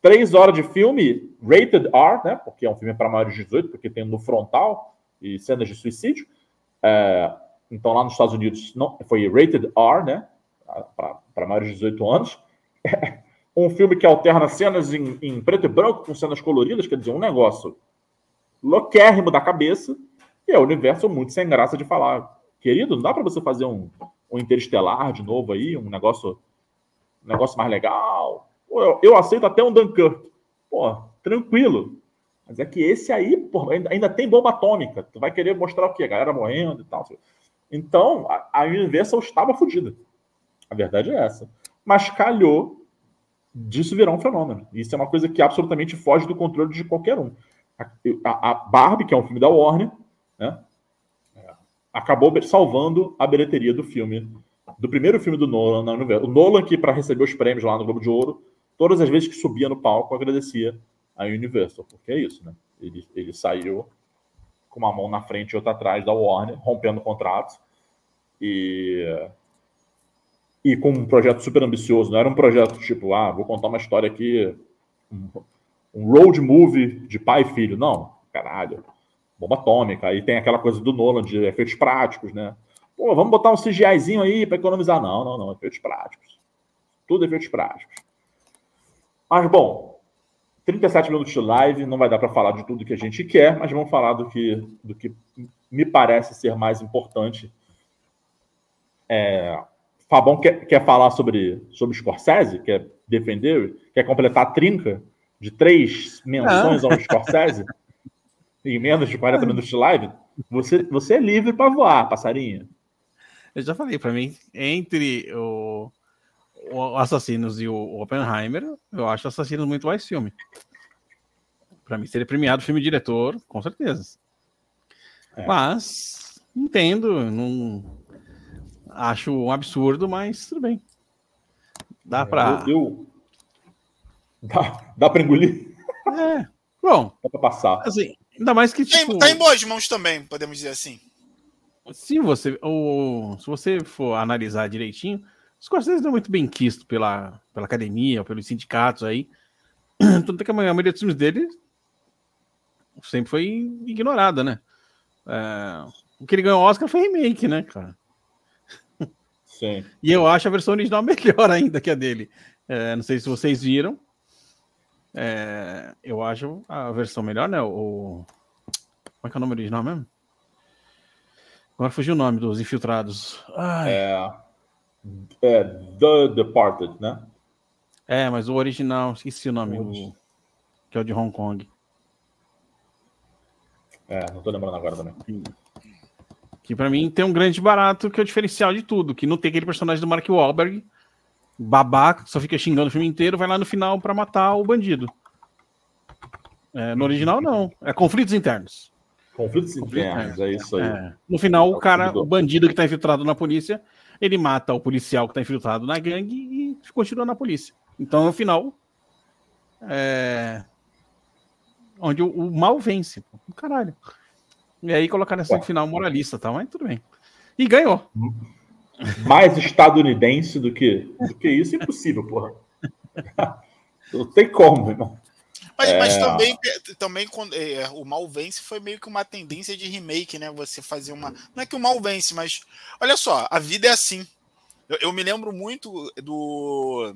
três horas de filme, rated R, né? Porque é um filme para maiores de 18, porque tem no frontal e cenas de suicídio. É, então, lá nos Estados Unidos não, foi rated R, né? Para maiores de 18 anos. [LAUGHS] um filme que alterna cenas em, em, preto e branco com cenas coloridas, quer dizer, um negócio louquérrimo da cabeça. E é o universo muito sem graça de falar, querido, não dá para você fazer um, um interestelar de novo aí, um negócio, um negócio mais legal. Eu, eu aceito até um Dunkirk. Pô, tranquilo. Mas é que esse aí, pô, ainda, ainda, tem bomba atômica. Tu vai querer mostrar o quê? A galera morrendo e tal. Então, a, Universal estava fodida. A verdade é essa. Mas calhou disso virar um fenômeno. Isso é uma coisa que absolutamente foge do controle de qualquer um. A, a, a Barbie, que é um filme da Warner, né, acabou salvando a bilheteria do filme, do primeiro filme do Nolan na Universal. O Nolan, que para receber os prêmios lá no Globo de Ouro, todas as vezes que subia no palco, agradecia a Universal, porque é isso, né? Ele, ele saiu com uma mão na frente e outra atrás da Warner, rompendo contratos. E, e com um projeto super ambicioso. Não era um projeto tipo, ah, vou contar uma história aqui, um, road movie de pai e filho. Não, caralho. Bomba atômica. Aí tem aquela coisa do Nolan de efeitos práticos, né? Pô, vamos botar um CGIzinho aí para economizar. Não, não, não. Efeitos práticos. Tudo efeitos práticos. Mas, bom, 37 minutos de live, não vai dar para falar de tudo que a gente quer, mas vamos falar do que, do que me parece ser mais importante. É, Fabão quer, quer falar sobre, sobre Scorsese? Quer defender? Quer completar a trinca de três menções ao Scorsese? em menos de 40 minutos de live? Você, você é livre para voar, passarinho. Eu já falei, para mim, entre o, o Assassinos e o Oppenheimer, eu acho Assassinos muito mais filme. Para mim, seria premiado filme diretor, com certeza. É. Mas, entendo, não acho um absurdo, mas tudo bem. Dá para. Eu, eu... Dá, dá para engolir? É. Bom. Dá para passar. Assim, ainda mais que. Tipo, tá em boas mãos também, podemos dizer assim. Se você, ou, se você for analisar direitinho, Scorsese não é muito bem quisto pela, pela academia, pelos sindicatos aí. [CLEARS THROAT] Tanto que a maioria dos filmes dele sempre foi ignorada, né? É, o que ele ganhou Oscar foi remake, né, cara? Sim. [LAUGHS] E eu acho a versão original [LAUGHS] melhor ainda que a dele. É, não sei se vocês viram. É, eu acho a versão melhor, né? O, como é que é o nome original mesmo? Agora fugiu o nome dos infiltrados. Ai. É, é The Departed, né? É, mas o original, esqueci o nome, o, que é o de Hong Kong. É, não tô lembrando agora também. Que para mim tem um grande barato que é o diferencial de tudo, que não tem aquele personagem do Mark Wahlberg, babaca, só fica xingando o filme inteiro, vai lá no final para matar o bandido. É, no original não, é conflitos internos. Conflitos internos, é isso aí. É. No final, o cara, o bandido que tá infiltrado na polícia, ele mata o policial que tá infiltrado na gangue e continua na polícia. Então, no final, é... onde o, o mal vence. Caralho. E aí colocar nessa final moralista, tá? Mas tudo bem. E ganhou. Mais estadunidense do que, do que isso, impossível, porra. [LAUGHS] Não tem como, irmão. Mas, é... mas também, também quando, é, o Mal Vence foi meio que uma tendência de remake, né? Você fazer uma. Não é que o Mal Vence, mas olha só, a vida é assim. Eu, eu me lembro muito do.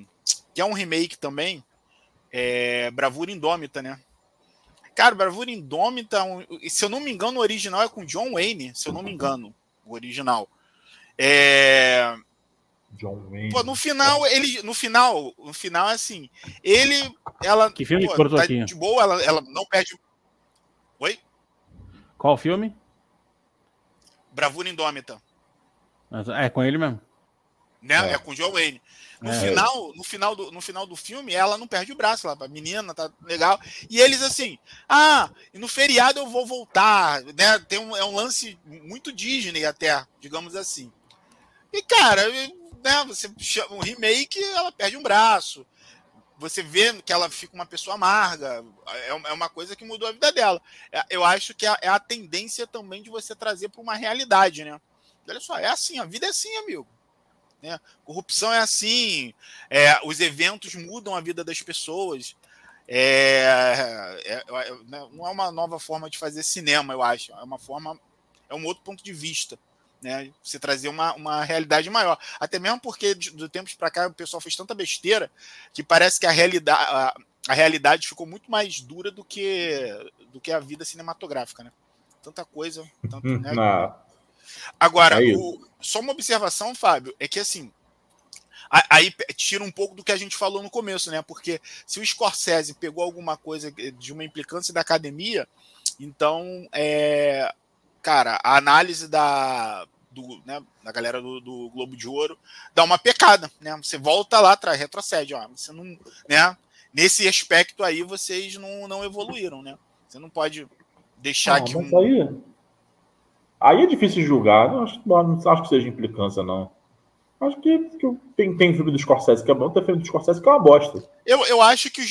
Que é um remake também. É, Bravura Indômita, né? Cara, Bravura Indômita, se eu não me engano, o original é com John Wayne, se eu não me engano, o original. É, John Wayne. Pô, no final, ele. No final, no final, assim, ele. Ela. Que filme pô, cortou tá aqui? de boa, ela, ela não perde. Oi? Qual filme? Bravura Indômita. É com ele mesmo. Né? É, é com o John Wayne. No, é. final, no, final do, no final do filme, ela não perde o braço lá, a menina tá legal. E eles assim, ah, no feriado eu vou voltar, né? Tem um, é um lance muito Disney até, digamos assim. E, cara, né, você chama um remake, ela perde um braço. Você vê que ela fica uma pessoa amarga. É, é uma coisa que mudou a vida dela. É, eu acho que é, é a tendência também de você trazer para uma realidade, né? Olha só, é assim, a vida é assim, amigo. Né? Corrupção é assim, é, os eventos mudam a vida das pessoas. É, é, é, né, não é uma nova forma de fazer cinema, eu acho. É uma forma, é um outro ponto de vista né? Você trazer uma, uma realidade maior. Até mesmo porque do tempos para cá o pessoal fez tanta besteira que parece que a realidade, a, a, realidade ficou muito mais dura do que, do que a vida cinematográfica, né? Tanta coisa. Tanto, né? Agora, é o, só uma observação, Fábio, é que assim. Aí tira um pouco do que a gente falou no começo, né? Porque se o Scorsese pegou alguma coisa de uma implicância da academia, então é, cara, a análise da, do, né, da galera do, do, Globo de Ouro dá uma pecada, né? Você volta lá atrás, retrocede, ó. Você não, né? Nesse aspecto aí vocês não, não evoluíram, né? Você não pode deixar não, que um... aí, aí é difícil julgar. Não acho, não acho que seja implicância, não. Acho que, que tem, tem filme do Scorsese que é bom, tem filme do Scorsese que é uma bosta. Eu, eu acho que,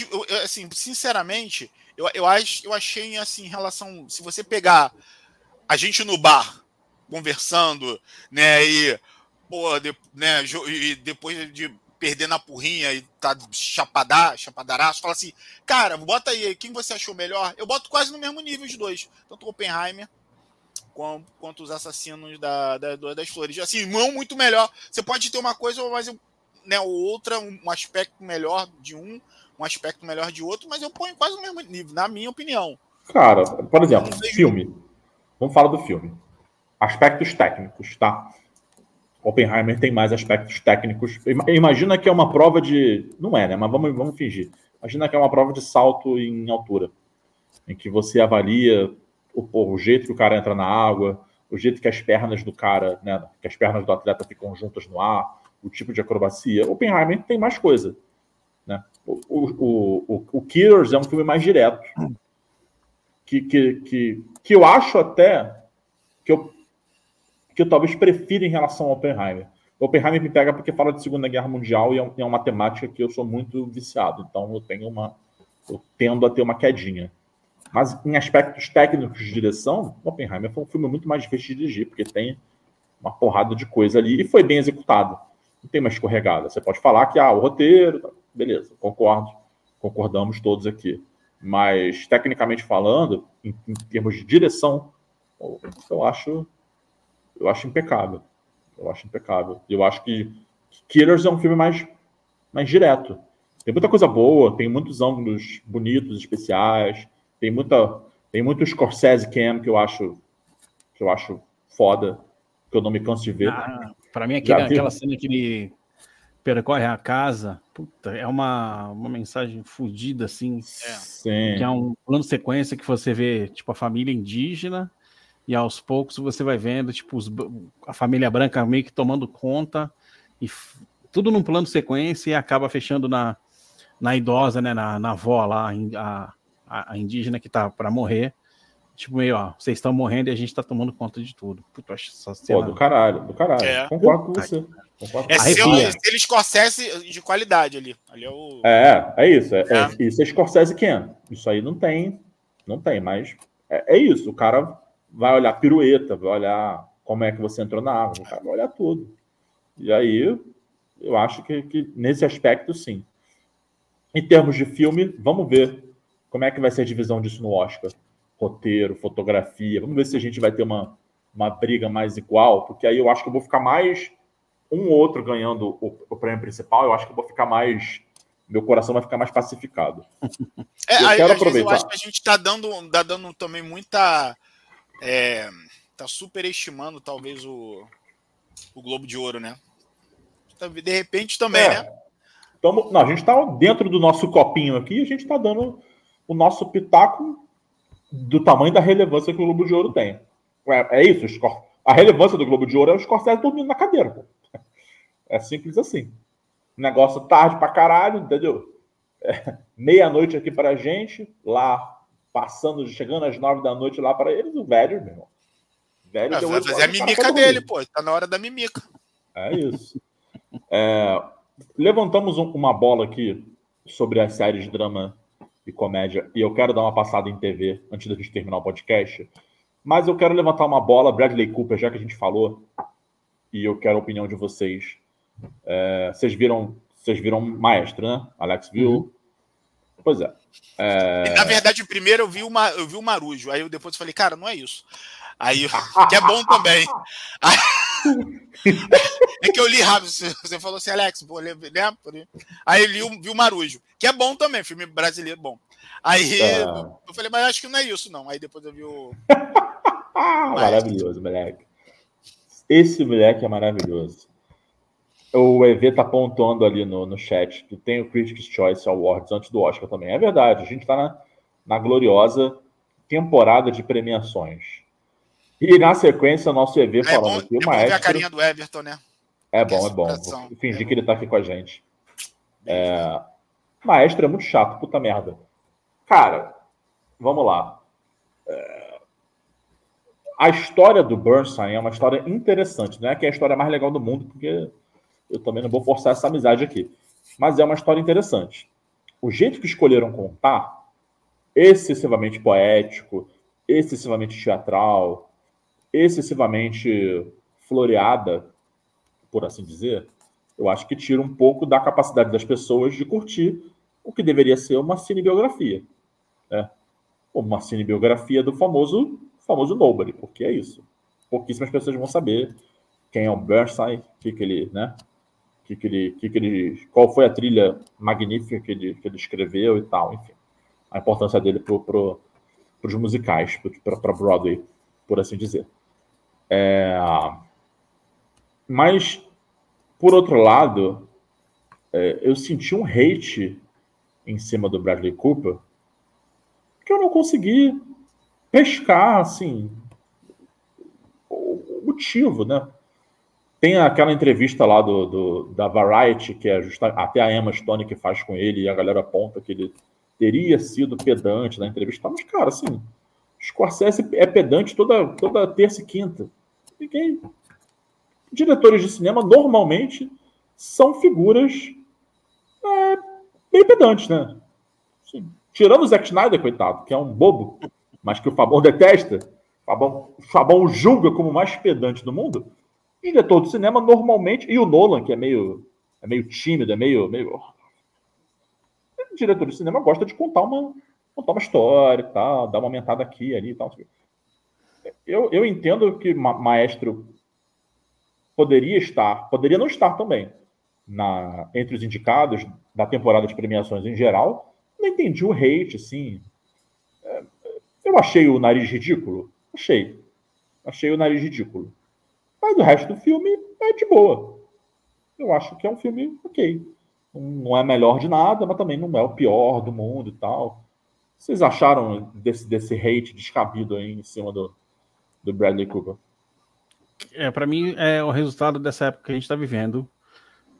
assim, sinceramente, eu, eu, acho, eu achei, assim, em relação. Se você pegar a gente no bar conversando, né? E, pô, de, né, e depois de perder na porrinha e tá chapadá, chapadaraço, fala assim, cara, bota aí, quem você achou melhor? Eu boto quase no mesmo nível os dois, tanto o Oppenheimer quanto, quanto os assassinos da, da, das flores. Assim, não muito melhor. Você pode ter uma coisa, mas né, outra, um aspecto melhor de um, um aspecto melhor de outro, mas eu ponho quase no mesmo nível, na minha opinião. Cara, por exemplo, filme. Vamos falar do filme. Aspectos técnicos, tá? Oppenheimer tem mais aspectos técnicos. Imagina que é uma prova de. Não é, né? Mas vamos, vamos fingir. Imagina que é uma prova de salto em altura, em que você avalia o, o jeito que o cara entra na água, o jeito que as pernas do cara, né? Que as pernas do atleta ficam juntas no ar, o tipo de acrobacia. Oppenheimer tem mais coisa. Né? O, o, o, o Killers é um filme mais direto que, que, que, que eu acho até que eu, que eu talvez prefira em relação ao Oppenheimer. O Oppenheimer me pega porque fala de Segunda Guerra Mundial e é, é uma temática que eu sou muito viciado. Então eu tenho uma. Eu tendo a ter uma quedinha. Mas em aspectos técnicos de direção, Oppenheimer foi um filme muito mais difícil de dirigir, porque tem uma porrada de coisa ali e foi bem executado. Não tem uma escorregada. Você pode falar que ah, o roteiro, tá, beleza, concordo, concordamos todos aqui. Mas, tecnicamente falando, em, em termos de direção, eu acho, eu acho impecável. Eu acho impecável. Eu acho que Killers é um filme mais, mais direto. Tem muita coisa boa, tem muitos ângulos bonitos, especiais, tem muita, tem muito Scorsese Cam que eu acho que eu acho foda, que eu não me canso de ver. Ah, para mim aquele, aquela cena que ele percorre a casa, puta, é uma, uma mensagem fodida, assim. Sim. Que é um plano sequência que você vê, tipo, a família indígena, e aos poucos você vai vendo, tipo, os, a família branca meio que tomando conta, e tudo num plano sequência e acaba fechando na, na idosa, né, na, na avó lá, a, a, a indígena que tá para morrer. Tipo, meio, ó, vocês estão morrendo e a gente tá tomando conta de tudo. Puta, acho essa cena... Pô, do caralho, do caralho. É. Concordo com você. É selo, selo Scorsese de qualidade ali. ali é, o... é, é isso. É, é. é isso é Scorsese Ken. Isso aí não tem, não tem, mas é, é, isso. O cara vai olhar pirueta, vai olhar como é que você entrou na água, o cara vai olhar tudo. E aí, eu acho que, que nesse aspecto, sim. Em termos de filme, vamos ver Como é que vai ser a divisão disso no Oscar? Roteiro, fotografia. Vamos ver se a gente vai ter uma, uma briga mais igual, porque aí eu acho que eu vou ficar mais um ou outro ganhando o, o prêmio principal. Eu acho que eu vou ficar mais meu coração vai ficar mais pacificado. É, eu aí, quero aproveitar. eu acho que a gente está dando, tá dando também muita. É, tá superestimando, talvez, o, o Globo de Ouro, né? De repente também, é. né? Tamo, não, a gente está dentro do nosso copinho aqui, a gente está dando o nosso pitaco do tamanho da relevância que o Globo de Ouro tem. É, é isso, a relevância do Globo de Ouro é os Scorsese dormindo na cadeira. Pô. É simples assim negócio tarde pra caralho, entendeu? É, Meia-noite aqui pra gente, lá passando, chegando às nove da noite lá para eles, o velho, meu irmão. Velho ah, vai fazer a mimica dele, pô. Tá na hora da mimica. É isso. É, levantamos um, uma bola aqui sobre as séries de drama e comédia, e eu quero dar uma passada em TV antes da gente terminar o podcast. Mas eu quero levantar uma bola, Bradley Cooper, já que a gente falou, e eu quero a opinião de vocês é, vocês viram, vocês viram Maestro, né? Alex viu. Uhum. Pois é. é. Na verdade, primeiro eu vi, uma, eu vi o Marujo, aí eu depois falei, cara, não é isso. Aí, [LAUGHS] que é bom também. [LAUGHS] é que eu li rápido. Você falou assim, Alex, pô, né? Aí eu li, vi o Marujo, que é bom também, filme brasileiro bom. Aí é. eu falei, mas acho que não é isso, não. Aí depois eu vi o. [LAUGHS] maravilhoso, moleque. Esse moleque é maravilhoso. O EV tá pontuando ali no, no chat que tem o Critics' Choice Awards antes do Oscar também. É verdade, a gente está na, na gloriosa temporada de premiações. E na sequência, nosso EV é falando bom, aqui, o é maestro. a carinha do Everton, né? É bom, é bom. Vou fingir é que ele tá aqui com a gente. É... Maestro é muito chato, puta merda. Cara, vamos lá. É... A história do Bernstein é uma história interessante, não é que é a história mais legal do mundo, porque eu também não vou forçar essa amizade aqui. Mas é uma história interessante. O jeito que escolheram contar, excessivamente poético, excessivamente teatral, excessivamente floreada, por assim dizer, eu acho que tira um pouco da capacidade das pessoas de curtir o que deveria ser uma cinebiografia. Né? Uma cinebiografia do famoso, famoso Nobody, porque é isso. Pouquíssimas pessoas vão saber quem é o Bernstein, o que, que ele, né? Que, que, ele, que, que ele, qual foi a trilha magnífica que ele, que ele escreveu e tal, enfim. A importância dele para pro, os musicais, para Broadway, por assim dizer. É, mas, por outro lado, é, eu senti um hate em cima do Bradley Cooper que eu não consegui pescar, assim, o motivo, né? Tem aquela entrevista lá do, do da Variety, que é justa, até a Emma Stone que faz com ele, e a galera aponta que ele teria sido pedante na entrevista. Mas, cara, assim, Scorsese é pedante toda, toda terça e quinta. Ninguém... Diretores de cinema, normalmente, são figuras é, bem pedantes, né? Assim, tirando o Zack Snyder, coitado, que é um bobo, mas que o Fabão detesta, o Fabão, o Fabão julga como o mais pedante do mundo, diretor de cinema normalmente, e o Nolan, que é meio, é meio tímido, é meio, meio. O diretor de cinema gosta de contar uma, contar uma história tal, dar uma aumentada aqui ali e tal. Eu, eu entendo que Ma Maestro poderia estar, poderia não estar também na, entre os indicados da temporada de premiações em geral. Não entendi o hate, assim. É, eu achei o nariz ridículo. Achei. Achei o nariz ridículo. Mas o resto do filme é de boa. Eu acho que é um filme ok. Não é melhor de nada, mas também não é o pior do mundo e tal. Vocês acharam desse, desse hate descabido aí em cima do, do Bradley Cooper? É, para mim é o resultado dessa época que a gente está vivendo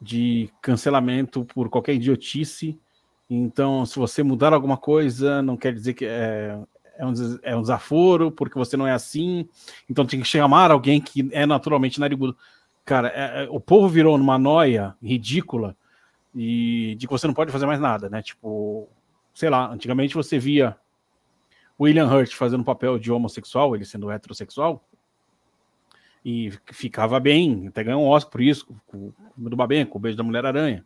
de cancelamento por qualquer idiotice. Então, se você mudar alguma coisa, não quer dizer que é, é um, é um desaforo, porque você não é assim, então tem que chamar alguém que é naturalmente narigudo. Cara, é, é, o povo virou numa noia ridícula e de que você não pode fazer mais nada, né? Tipo, sei lá, antigamente você via William Hurt fazendo papel de homossexual, ele sendo heterossexual, e ficava bem, até ganhou um Oscar por isso, com, com do Babem, com o beijo da Mulher-Aranha.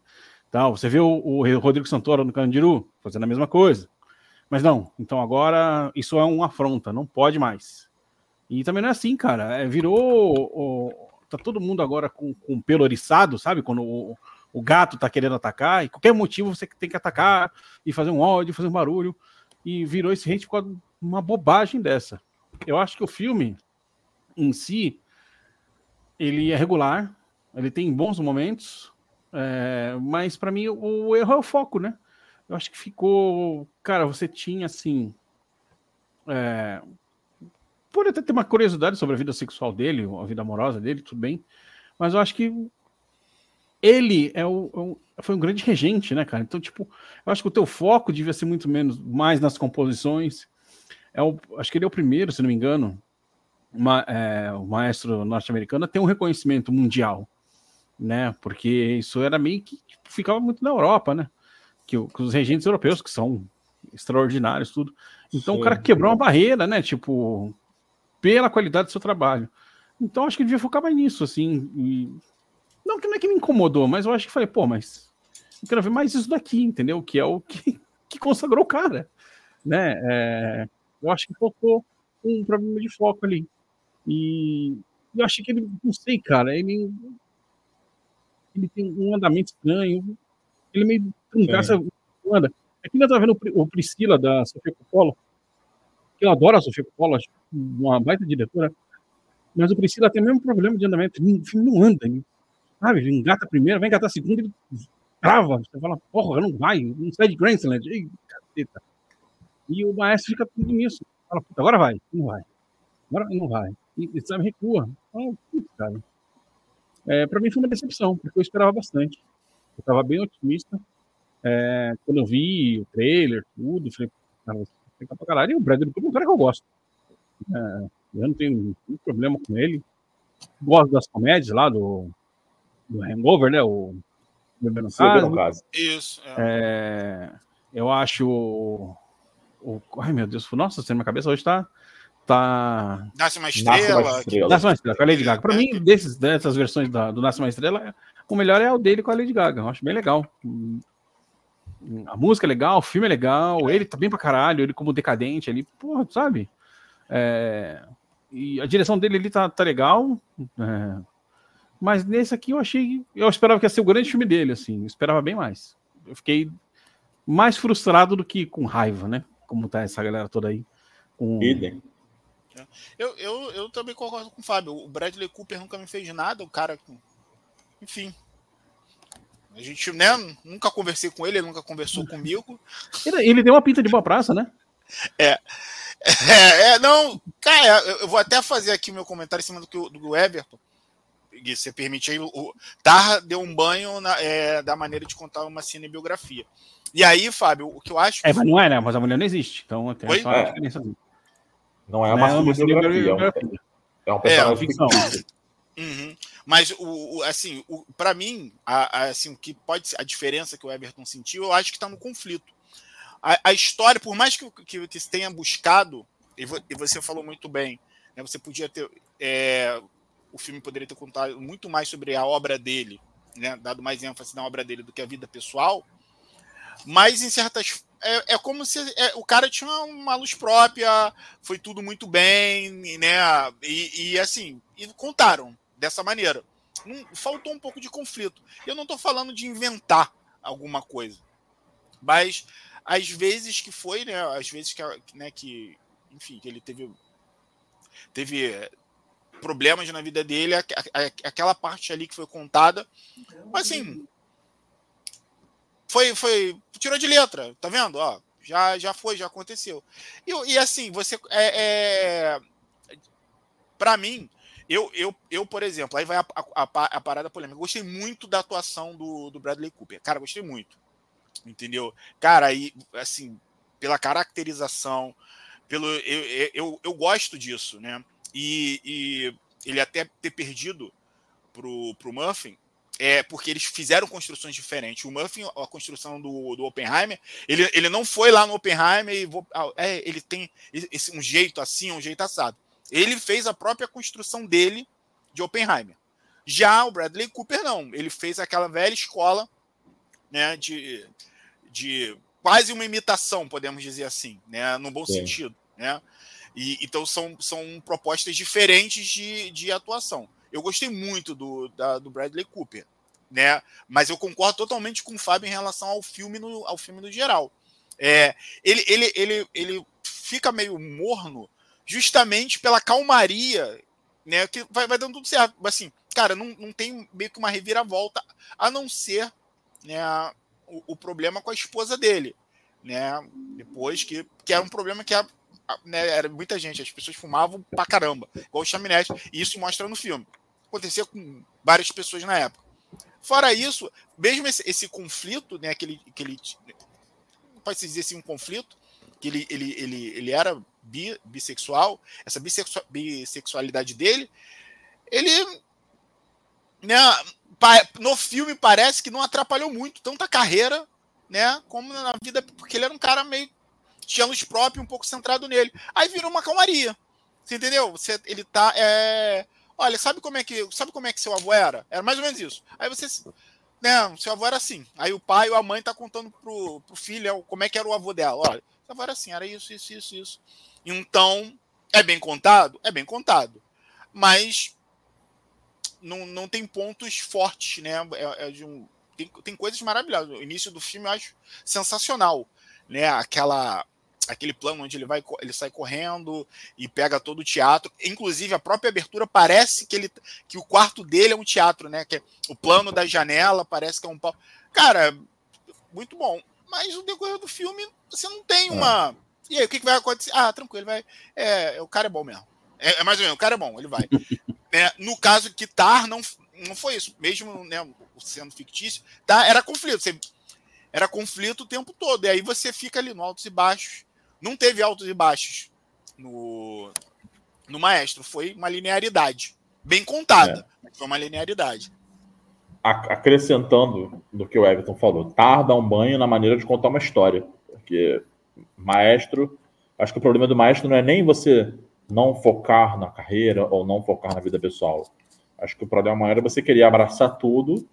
Tal. Você viu o, o Rodrigo Santoro no Candiru fazendo a mesma coisa. Mas não, então agora isso é uma afronta, não pode mais. E também não é assim, cara. É, virou. tá todo mundo agora com, com pelo oriçado, sabe? Quando o, o gato tá querendo atacar, e qualquer motivo você tem que atacar e fazer um ódio, fazer um barulho. E virou esse hate por uma bobagem dessa. Eu acho que o filme em si ele é regular, ele tem bons momentos, é, mas para mim o erro é o foco, né? Eu acho que ficou. Cara, você tinha assim. É, pode até ter uma curiosidade sobre a vida sexual dele, a vida amorosa dele, tudo bem. Mas eu acho que ele é o, é o, foi um grande regente, né, cara? Então, tipo, eu acho que o teu foco devia ser muito menos, mais nas composições. É o, acho que ele é o primeiro, se não me engano, uma, é, o maestro norte-americano a ter um reconhecimento mundial, né? Porque isso era meio que tipo, ficava muito na Europa, né? Que, que, os regentes europeus, que são extraordinários, tudo. Então Sim. o cara quebrou uma barreira, né? Tipo, pela qualidade do seu trabalho. Então acho que devia focar mais nisso, assim. E... Não que não é que me incomodou, mas eu acho que falei, pô, mas eu quero ver mais isso daqui, entendeu? Que é o que, [LAUGHS] que consagrou o cara, né? É... Eu acho que faltou um problema de foco ali. E eu achei que ele, não sei, cara, ele ele tem um andamento estranho. Ele meio trancaça anda. Aqui ainda tá vendo o Priscila da Sofia Coppola, que eu adoro a Sofia Coppola, uma baita diretora, mas o Priscila tem o mesmo problema de andamento. O filme não anda, sabe? Engata a primeira, vai engatar a segunda, ele trava. Você fala, porra, não vai, não sai de Graceland. Ei, caceta. E o maestro fica tudo nisso. Fala, puta, agora vai, não vai. Agora não vai. E, e sabe, recua. Ah, putz, cara. É, para mim foi uma decepção, porque eu esperava bastante. Eu estava bem otimista. É, quando eu vi o trailer, tudo, falei, cara, fica pra caralho. E o Bradley Cooper é um cara que eu gosto. É, eu não tenho nenhum problema com ele. Gosto das comédias lá do, do Hangover, né? O Bebê no caso. caso. Isso. É. é. eu acho. O, o, ai, meu Deus, nossa, assim, minha cabeça hoje tá. tá... Nasce uma estrela. Nasce uma estrela, Nasce uma estrela com a Lady Gaga. Pra é. mim, desses, dessas versões da, do Nasce uma estrela, o melhor é o dele com a Lady Gaga. Eu acho bem legal. A música é legal, o filme é legal, ele tá bem pra caralho, ele como decadente ali, porra, sabe? É, e a direção dele ali tá, tá legal. É, mas nesse aqui eu achei. Eu esperava que ia ser o grande filme dele, assim. Eu esperava bem mais. Eu fiquei mais frustrado do que com raiva, né? Como tá essa galera toda aí. Com... Eu, eu, eu também concordo com o Fábio. O Bradley Cooper nunca me fez nada, o cara. Enfim, a gente, né, nunca conversei com ele, ele nunca conversou comigo. Ele, ele deu uma pinta de boa praça, né? É. É, é não, cara, eu vou até fazer aqui meu comentário em cima do, do, do Everton. Se você permite aí, o Tarra deu um banho na, é, da maneira de contar uma cinebiografia. E aí, Fábio, o que eu acho. É, mas não é, né? Mas a mulher não existe. Então tem Oi? só a diferença. Não é uma, não é uma cinebiografia. É um, é um personagem é, Uhum. Mas o, o assim, para mim, a, a, assim, o que pode a diferença que o Everton sentiu, eu acho que está no conflito. A, a, história, por mais que, que, que tenha buscado, e, vo, e, você falou muito bem, né, você podia ter é, o filme poderia ter contado muito mais sobre a obra dele, né, dado mais ênfase na obra dele do que a vida pessoal. Mas em certas é, é como se é, o cara tinha uma luz própria, foi tudo muito bem, né? E, e assim, e contaram dessa maneira. Faltou um pouco de conflito. Eu não estou falando de inventar alguma coisa, mas às vezes que foi, né? Às vezes que, né, que enfim, que ele teve teve problemas na vida dele, aquela parte ali que foi contada, mas assim, foi, foi, tirou de letra, tá vendo? Ó, já, já foi, já aconteceu. E, e assim, você, é, é para mim, eu, eu, eu, por exemplo, aí vai a, a, a, parada polêmica. Gostei muito da atuação do, do Bradley Cooper. Cara, gostei muito. Entendeu? Cara, aí, assim, pela caracterização, pelo. Eu, eu, eu gosto disso, né? E, e ele até ter perdido pro, pro Muffin, é porque eles fizeram construções diferentes. O Muffin, a construção do, do Oppenheimer, ele, ele não foi lá no Oppenheimer e vou, ah, é, ele tem esse, um jeito assim, um jeito assado. Ele fez a própria construção dele de Oppenheimer. Já o Bradley Cooper não, ele fez aquela velha escola, né, de, de quase uma imitação, podemos dizer assim, né? No bom Sim. sentido, né? E, então são, são propostas diferentes de, de atuação. Eu gostei muito do, da, do Bradley Cooper, né? Mas eu concordo totalmente com o Fábio em relação ao filme no, ao filme no geral. É, ele, ele, ele, ele fica meio morno justamente pela calmaria, né? Que vai, vai dando tudo certo. Assim, cara, não, não tem meio que uma reviravolta, a não ser né, o, o problema com a esposa dele. Né? Depois que, que era um problema que a, né, era muita gente, as pessoas fumavam pra caramba, igual o chaminete, e isso mostra no filme. Acontecia com várias pessoas na época. Fora isso, mesmo esse, esse conflito, né, que ele, que ele pode se dizer assim, um conflito, que ele, ele, ele, ele era bi, bissexual, essa bissexual, bissexualidade dele, ele né, no filme parece que não atrapalhou muito tanto a carreira, né, como na vida, porque ele era um cara meio tinha luz própria, um pouco centrado nele. Aí virou uma calmaria. Você entendeu? Você, ele tá. É... Olha, sabe como é que. Sabe como é que seu avô era? Era mais ou menos isso. Aí você. Né, seu avô era assim. Aí o pai ou a mãe tá contando pro, pro filho é como é que era o avô dela. Olha, seu avô era assim, era isso, isso, isso, isso. Então, é bem contado? É bem contado. Mas não, não tem pontos fortes, né? É, é de um, tem, tem coisas maravilhosas. O início do filme eu acho sensacional. Né? Aquela aquele plano onde ele vai ele sai correndo e pega todo o teatro inclusive a própria abertura parece que ele que o quarto dele é um teatro né que é, o plano da janela parece que é um pau cara muito bom mas no decorrer do filme você não tem uma é. E aí o que, que vai acontecer ah tranquilo vai é, o cara é bom mesmo é, é mais ou menos o cara é bom ele vai [LAUGHS] é, no caso que Tar não não foi isso mesmo né, sendo fictício tá era conflito você era conflito o tempo todo e aí você fica ali no altos e baixos não teve altos e baixos no, no Maestro. Foi uma linearidade. Bem contada, é. foi uma linearidade. Acrescentando do que o Everton falou, tarda um banho na maneira de contar uma história. Porque Maestro, acho que o problema do Maestro não é nem você não focar na carreira ou não focar na vida pessoal. Acho que o problema maior é você querer abraçar tudo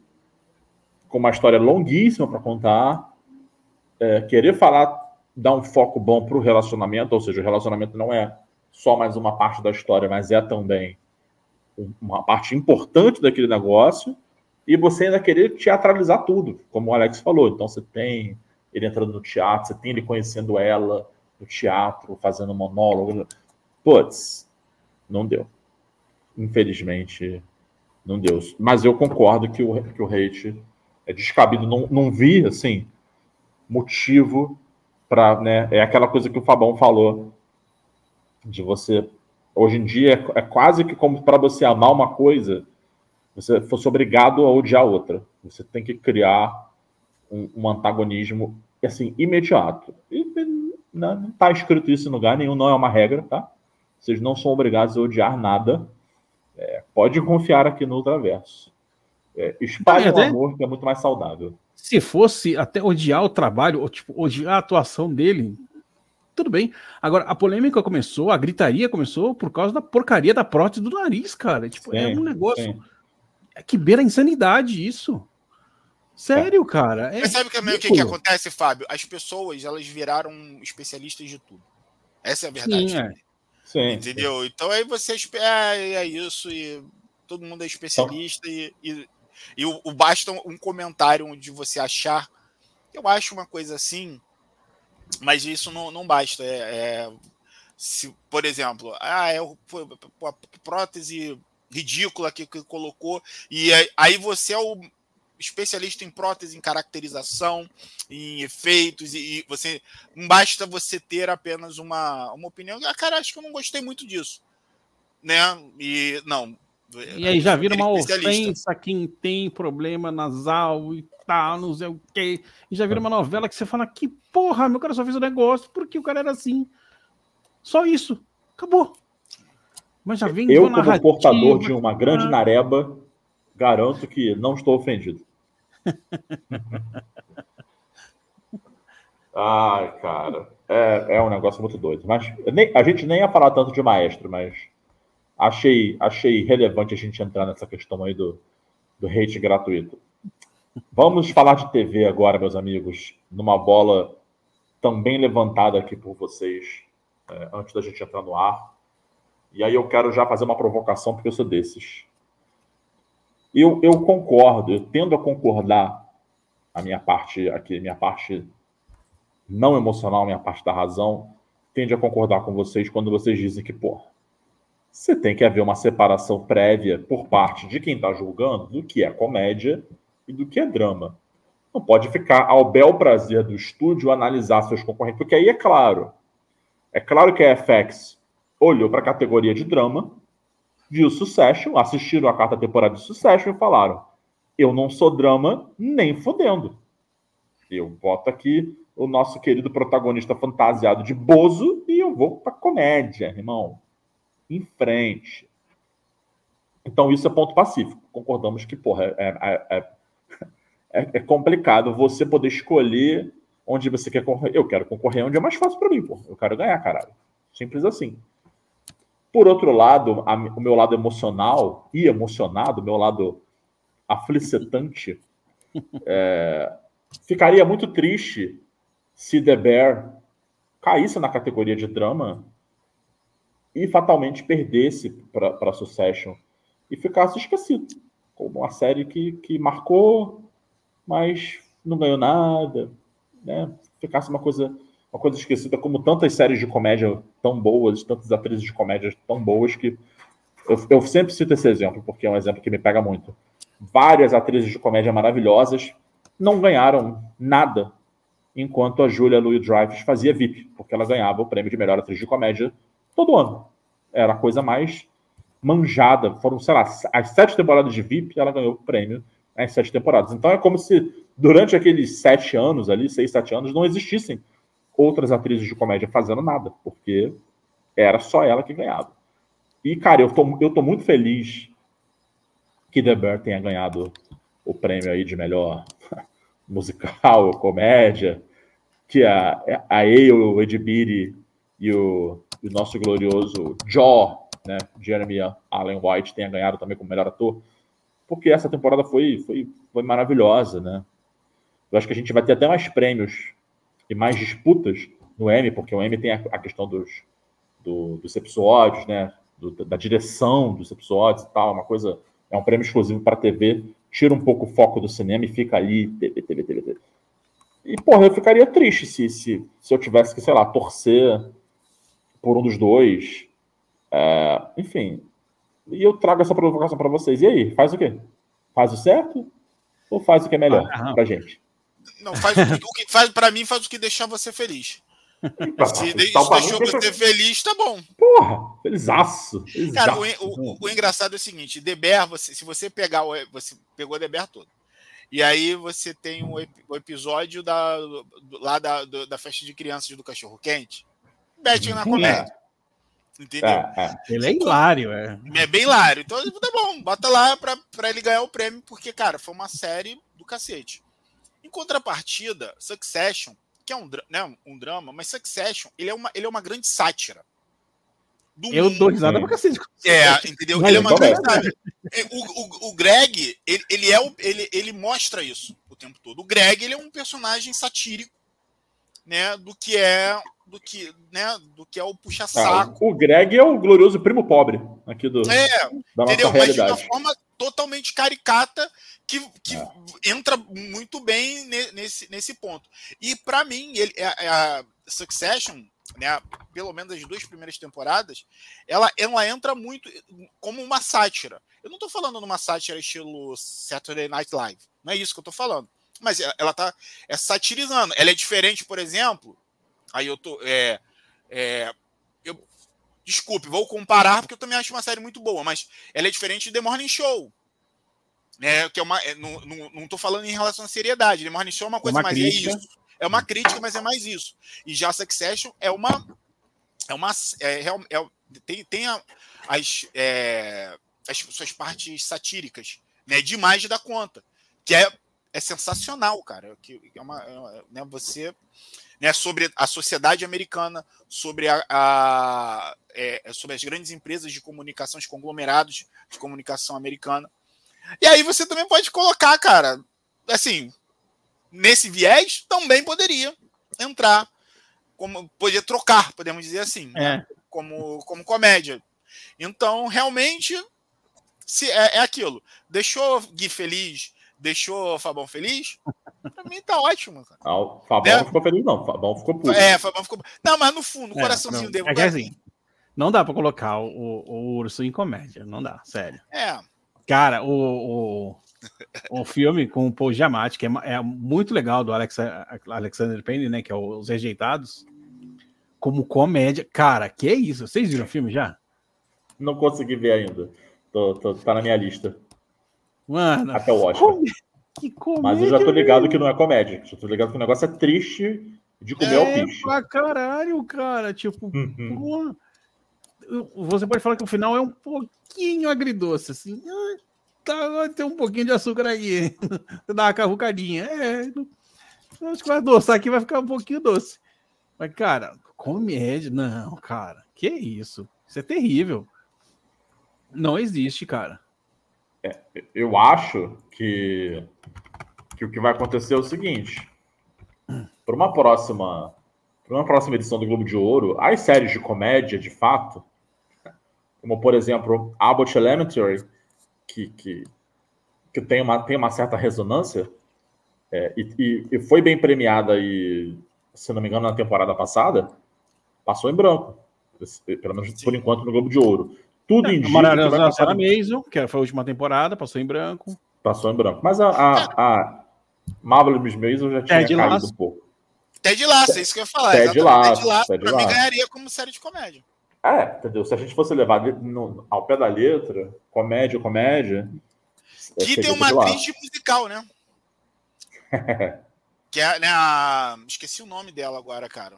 com uma história longuíssima para contar, é, querer falar dá um foco bom para o relacionamento, ou seja, o relacionamento não é só mais uma parte da história, mas é também uma parte importante daquele negócio, e você ainda querer teatralizar tudo, como o Alex falou. Então você tem ele entrando no teatro, você tem ele conhecendo ela no teatro, fazendo monólogo. Putz, não deu. Infelizmente, não deu. Mas eu concordo que o, que o hate é descabido. Não, não vi, assim, motivo para, né, é aquela coisa que o Fabão falou de você hoje em dia é, é quase que como para você amar uma coisa, você fosse obrigado a odiar outra. Você tem que criar um, um antagonismo assim imediato. E não está escrito isso em lugar nenhum, não é uma regra, tá? Vocês não são obrigados a odiar nada. É, pode confiar aqui no Ultraverso. É, espalhe o amor, que é muito mais saudável se fosse até odiar o trabalho, ou tipo, odiar a atuação dele, tudo bem. Agora, a polêmica começou, a gritaria começou por causa da porcaria da prótese do nariz, cara. Tipo, é sim, é um negócio é que beira a insanidade isso. Sério, cara. É Mas sabe que, o que, que, acontece, Fábio? As pessoas, elas viraram especialistas de tudo. Essa é a verdade. Sim, é. Sim, Entendeu? Sim. Então aí você é, é isso, e todo mundo é especialista, então... e, e e o, o basta um comentário onde você achar. Eu acho uma coisa assim, mas isso não, não basta. É, é se, por exemplo, ah, é a prótese ridícula que, que colocou, e aí você é o especialista em prótese, em caracterização, em efeitos, e, e, você não basta você ter apenas uma, uma opinião. Ah, cara, acho que eu não gostei muito disso. Né? E não, e aí já vira uma ofensa quem tem problema nasal e tal, não sei o quê. E já vira uma novela que você fala, que porra, meu cara só fez o negócio porque o cara era assim. Só isso. Acabou. Mas já vem Eu, como portador de uma grande nareba, garanto que não estou ofendido. [LAUGHS] Ai, cara. É, é um negócio muito doido. Mas nem, a gente nem ia falar tanto de maestro, mas achei, achei relevante a gente entrar nessa questão aí do, do hate gratuito. Vamos falar de TV agora, meus amigos, numa bola também levantada aqui por vocês é, antes da gente entrar no ar. E aí eu quero já fazer uma provocação, porque eu sou desses. Eu, eu concordo, eu tendo a concordar a minha parte aqui, minha parte não emocional, minha parte da razão, tende a concordar com vocês quando vocês dizem que, pô, você tem que haver uma separação prévia por parte de quem está julgando do que é comédia e do que é drama. Não pode ficar ao bel prazer do estúdio analisar seus concorrentes, porque aí é claro. É claro que a FX olhou para a categoria de drama, viu Succession, assistiram a quarta temporada de Succession e falaram: eu não sou drama nem fodendo. Eu boto aqui o nosso querido protagonista fantasiado de Bozo e eu vou para comédia, irmão. Em frente. Então isso é ponto pacífico. Concordamos que, porra, é, é, [LAUGHS] é, é complicado você poder escolher onde você quer concorrer. Eu quero concorrer onde é mais fácil para mim, porra. Eu quero ganhar, caralho. Simples assim. Por outro lado, a, o meu lado emocional e emocionado, o meu lado aflicitante, [LAUGHS] é, ficaria muito triste se The Bear caísse na categoria de drama e fatalmente perdesse para Succession e ficasse esquecido como uma série que, que marcou, mas não ganhou nada, né? Ficasse uma coisa uma coisa esquecida, como tantas séries de comédia tão boas, tantas atrizes de comédia tão boas que eu, eu sempre cito esse exemplo porque é um exemplo que me pega muito. Várias atrizes de comédia maravilhosas não ganharam nada enquanto a Julia Louis-Dreyfus fazia VIP, porque ela ganhava o prêmio de melhor atriz de comédia todo ano. Era a coisa mais manjada. Foram, sei lá, as sete temporadas de VIP, ela ganhou o prêmio nas sete temporadas. Então é como se durante aqueles sete anos ali, seis, sete anos, não existissem outras atrizes de comédia fazendo nada, porque era só ela que ganhava. E, cara, eu tô, eu tô muito feliz que The Bear tenha ganhado o prêmio aí de melhor [LAUGHS] musical, comédia, que a, a Ale, o Edibiri e o, o nosso glorioso Jaw, né, Jeremy Allen White, tenha ganhado também como melhor ator, porque essa temporada foi, foi, foi maravilhosa, né? Eu acho que a gente vai ter até mais prêmios e mais disputas no M, porque o M tem a, a questão dos, do, dos episódios, né? Do, da direção dos episódios e tal, uma coisa, é um prêmio exclusivo para TV tira um pouco o foco do cinema e fica ali, TV, TV, TV, TV. E, porra, eu ficaria triste se, se, se eu tivesse que, sei lá, torcer por um dos dois. É, enfim. E eu trago essa provocação para vocês. E aí, faz o quê? Faz o certo? Ou faz o que é melhor ah, pra gente? Não, faz o que, faz para mim, faz o que deixar você feliz. Se deixou você feliz, tá bom. Porra, felizaço. felizaço. Cara, o, o, o, engraçado é o seguinte: Deber, você, se você pegar o. Você pegou Deber todo. E aí você tem o, o episódio da, lá da, do, da festa de crianças do cachorro quente. Betinho na comédia. É. Entendeu? É, é. Ele é hilário, é. É bem hilário. Então tá bom, bota lá pra, pra ele ganhar o prêmio, porque, cara, foi uma série do cacete. Em contrapartida, Succession que é um, né, um drama, mas Succession, ele é uma, ele é uma grande sátira. eu mundo. dou risada pra cacete. É, entendeu? Ele é uma grande sátira. O, o, o Greg, ele, ele, é o, ele, ele mostra isso o tempo todo. O Greg, ele é um personagem satírico, né, do que é do que, né, do que é o puxa-saco. Ah, o Greg é o glorioso primo pobre aqui do é, da nossa entendeu? realidade. Mas de uma forma totalmente caricata que, que é. entra muito bem nesse, nesse ponto. E para mim, ele, a, é, é a Succession, né, pelo menos as duas primeiras temporadas, ela, ela entra muito como uma sátira. Eu não estou falando numa sátira estilo Saturday Night Live, não é isso que eu estou falando. Mas ela está é, satirizando. Ela é diferente, por exemplo. Aí eu tô. É, é, eu, desculpe, vou comparar porque eu também acho uma série muito boa, mas ela é diferente de The Morning Show né? Que é uma, é, não, não, não tô falando em relação à seriedade. The Morning Show é uma coisa uma mais é crítica. é isso. É uma crítica, mas é mais isso. E já Succession é uma é uma é, é, tem, tem a, as, é, as suas partes satíricas, né? Demais da conta, que é, é sensacional, cara. Que é uma é, né, você né, sobre a sociedade americana, sobre a, a é, sobre as grandes empresas de comunicação, os conglomerados de comunicação americana. E aí você também pode colocar, cara, assim, nesse viés também poderia entrar como podia trocar, podemos dizer assim, É. né? como, como comédia. Então, realmente, se é, é aquilo. Deixou Gui feliz, deixou Fabão feliz, pra mim tá ótimo, cara. Ah, o Fabão Né? não ficou feliz, não. O Fabão ficou puto. É, Fabão ficou. Não, mas no fundo, no É, coraçãozinho dele. é que assim, não dá pra colocar o, o urso em comédia, não dá, sério. É, Cara, o, o, o filme com o Paul Giamatti, que é, é muito legal do Alex, Alexander Payne, né, que é o- Os Rejeitados, como comédia. Cara, que é isso? Vocês viram o filme já? Não consegui ver ainda. Tô, tô- tá na minha lista. Mano, Até o Oscar. que comédia. Mas eu já tô ligado que não é comédia. Já tô ligado que o negócio é triste de comer ao é picho. pra caralho, cara. Tipo, Uhum. Porra. Você pode falar que o final é um pouquinho agridoce, assim. Ah, Tá, ter um pouquinho de açúcar aí. [LAUGHS] Dá uma cavucadinha. É, acho que vai adoçar aqui, vai ficar um pouquinho doce. Mas, cara, comédia. Não, cara. Que isso? Isso é terrível. Não existe, cara. Eu acho que, que o que vai acontecer é o seguinte: para uma próxima, para uma próxima edição do Globo de Ouro, as séries de comédia, de fato, como por exemplo Abbott Elementary, que, que, que tem, uma, tem uma certa ressonância é, e, e- e foi bem premiada e, se não me engano, na temporada passada, passou em branco, pelo menos por enquanto no Globo de Ouro. Tudo A indica que Maravilhosa vai passar Mason, que foi a última temporada, passou em branco. Passou em branco. Mas a, a, a Marvelous Miss Maisel já tinha Ted caído Lasso. um pouco. Ted Laço, é isso que eu ia falar. Ted. Lasso, Ted Lasso, Ted pra mim, Lasso. ganharia como série de comédia. É, entendeu? Se a gente fosse levar no- ao pé da letra, comédia, comédia. é, Que tem uma Lasso. atriz de musical, né? [LAUGHS] que é né, a... Esqueci o nome dela agora, cara.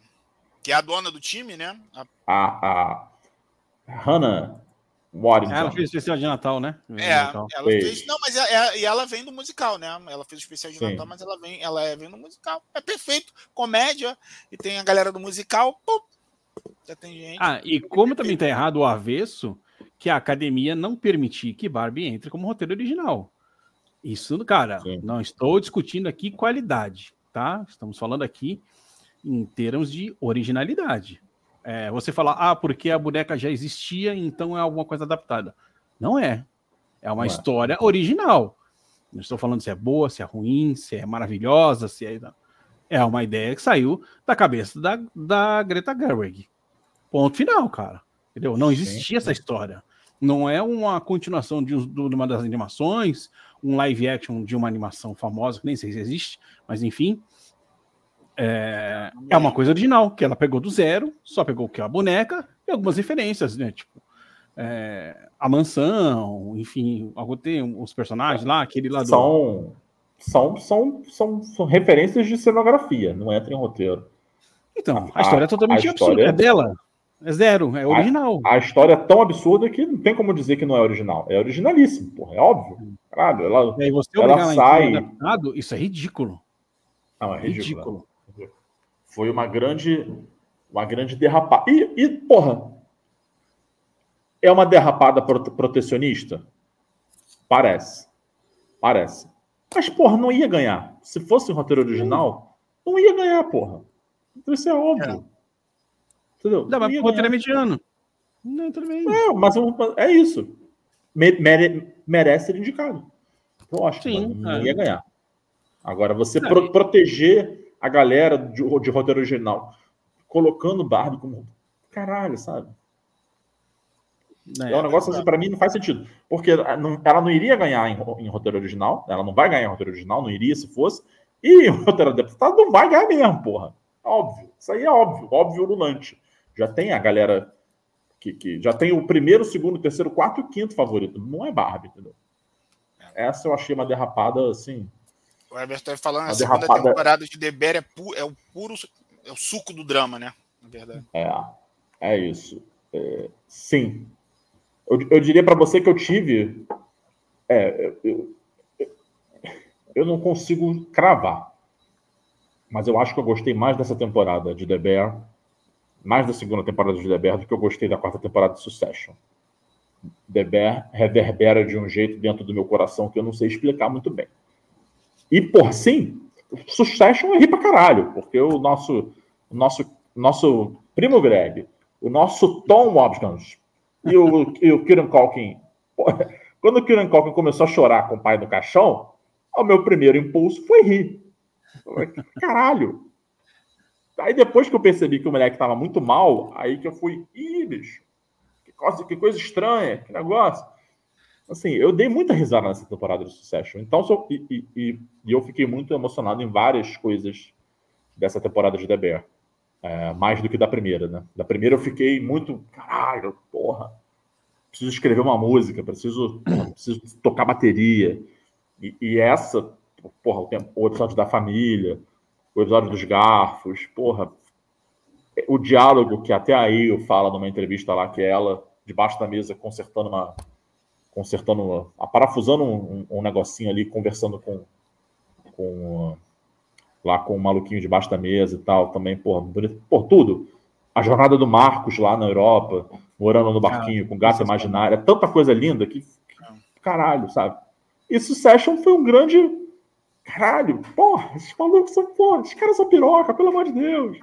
Que é a dona do time, né? A- A, a Hannah Ela fez especial de Natal, né? É, Natal. ela Fez. Não, mas é, é- e ela vem do musical, né? Ela fez o especial de Sim. Natal, mas ela vem, ela é, vem do musical. É perfeito. Comédia, e tem a galera do musical. Pum, já tem gente. Ah, e como também tá errado o avesso, que a academia não permitir que Barbie entre como roteiro original. Isso, cara, Sim. não estou discutindo aqui qualidade, tá? Estamos falando aqui em termos de originalidade. É, você falar, ah, porque a boneca já existia, então é alguma coisa adaptada. Não é. É uma Não é. história original. Não estou falando se é boa, se é ruim, se é maravilhosa, se é. É uma ideia que saiu da cabeça da, da Greta Gerwig. Ponto final, cara. Entendeu? Não Sim, existia essa história. Não é uma continuação de, um- de uma das animações, um live action de uma animação famosa, que nem sei se existe, mas enfim. É, é uma coisa original, que ela pegou do zero, só pegou o que? A boneca e algumas referências, né? Tipo, é, a mansão, enfim, tem os personagens lá, aquele lá do. São, são, são, são, são referências de cenografia, não entra em roteiro. Então, a, a- história é totalmente a absurda. história- É dela. É zero, é original. A história é tão absurda que não tem como dizer que não é original. É originalíssimo, porra, é óbvio. Caralho, ela. E aí você ela a sai- adaptado, isso é ridículo. Não, é ridículo. Ridículo. Foi uma grande, uma grande derrapada. E, e, porra, é uma derrapada prote- protecionista? Parece. Parece. Mas, porra, não ia ganhar. Se fosse um roteiro original, não ia ganhar, porra. Então isso é óbvio. Entendeu? Dá, Não mas o roteiro é mediano. Não, tudo bem. É, mas é isso. Me- mere- merece ser indicado. Eu acho que Sim, não, é. não ia ganhar. Agora, você pro- proteger a galera de, de roteiro original, colocando Barbie como. Caralho, sabe? É, um negócio assim, pra mim não faz sentido. Porque não- ela não iria ganhar em, em roteiro original, ela não vai ganhar em roteiro original, não iria se fosse. E [LAUGHS] o roteiro adaptado não vai ganhar mesmo, porra. Óbvio. Isso aí é óbvio, óbvio ululante. Já tem a galera que, que já tem o primeiro, segundo, terceiro, quarto e quinto favorito. Não é Barbie, entendeu? Essa eu achei uma derrapada assim. O Everton falando, a Uma segunda derrapada- temporada de The Bear é, pu- é o puro. É o suco do drama, né? Na verdade. É, é isso. É, sim. Eu, eu diria para você que eu tive. É, eu, eu, eu não consigo cravar. Mas eu acho que eu gostei mais dessa temporada de The Bear, mais da segunda temporada de The Bear, do que eu gostei da quarta temporada de Succession. The Bear reverbera de um jeito dentro do meu coração que eu não sei explicar muito bem. E, por sim, Succession eu ri pra caralho, porque o nosso, o nosso nosso primo Greg, o nosso Tom Watkins e o, e o Kieran Culkin. Quando o Kieran Culkin começou a chorar com o pai do caixão, o meu primeiro impulso foi rir. Caralho! Aí depois que eu percebi que o moleque estava muito mal, aí que eu fui, ih, bicho, que coisa, que coisa estranha, que negócio. Assim, eu dei muita risada nessa temporada de Succession. Então, e, e, e eu fiquei muito emocionado em várias coisas dessa temporada de The Bear. É, mais do que da primeira, né? Da primeira eu fiquei muito, caralho, porra, preciso escrever uma música, preciso, [CLEARS THROAT] preciso tocar bateria. E, e essa, porra, o, tempo, o episódio da família, o episódio dos garfos, porra, o diálogo que até aí eu falo numa entrevista lá, que é ela debaixo da mesa consertando uma. Consertando, parafusando um, um, negocinho ali, conversando com. com lá com o maluquinho debaixo da mesa e tal, também, porra, bonito. Por tudo. A jornada do Marcos lá na Europa, morando no barquinho, ah, com gato imaginário, é tanta coisa linda que. Caralho, sabe? E Succession foi um grande Caralho, porra, esses malucos são, porra, esses caras são piroca, pelo amor de Deus.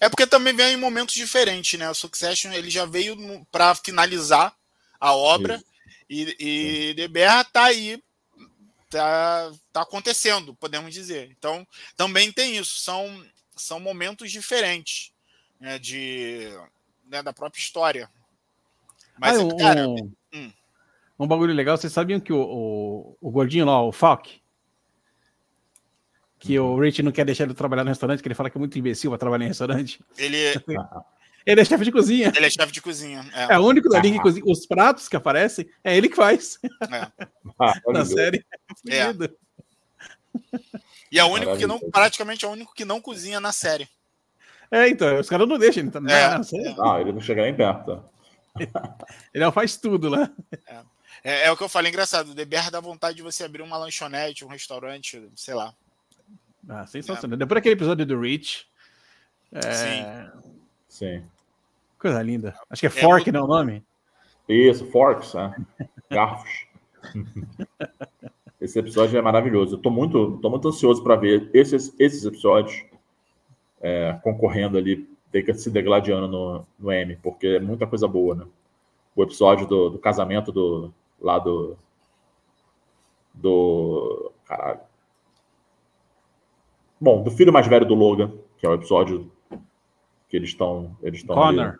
É porque também vem em momentos diferentes, né? O Succession ele já veio para finalizar a obra Isso. E, e The Bear tá aí, tá, tá acontecendo, podemos dizer. Então também tem isso, são, são momentos diferentes né, de, né, da própria história. Mas, ah, um, cara, hum. um bagulho legal, vocês sabiam que o, o, o gordinho lá, o Falk, que o Rich não quer deixar ele trabalhar no restaurante, que ele fala que é muito imbecil para trabalhar em restaurante. Ele [LAUGHS] é... ele é chefe de cozinha. Ele é chefe de cozinha. É, é o único da linha que cozinha. Os pratos que aparecem, é ele que faz. É. Ah, [LAUGHS] Na série. É. E é o único que não, praticamente é o único que não cozinha na série. É, então, os caras não deixam ele. Tá, é, na série. Ah, ele não chega nem perto. [LAUGHS] ele é faz tudo lá. É. É, é, o que eu falei, engraçado. O Deber dá vontade de você abrir uma lanchonete, um restaurante, sei lá. Ah, sensacional. É. Depois daquele episódio do Rich. É... Sim. Sim. Coisa linda. Acho que é, é Fork, não é o nome? Isso, Forks, né? Garfos. Esse episódio é maravilhoso. Eu tô muito, tô muito ansioso para ver esses, esses episódios é, concorrendo ali, se degladiando no, no M, porque é muita coisa boa, né? O episódio do, do casamento do lá do do caralho Bom, do filho mais velho do Logan, que é o episódio que eles estão. Eles estão Connor. Ali.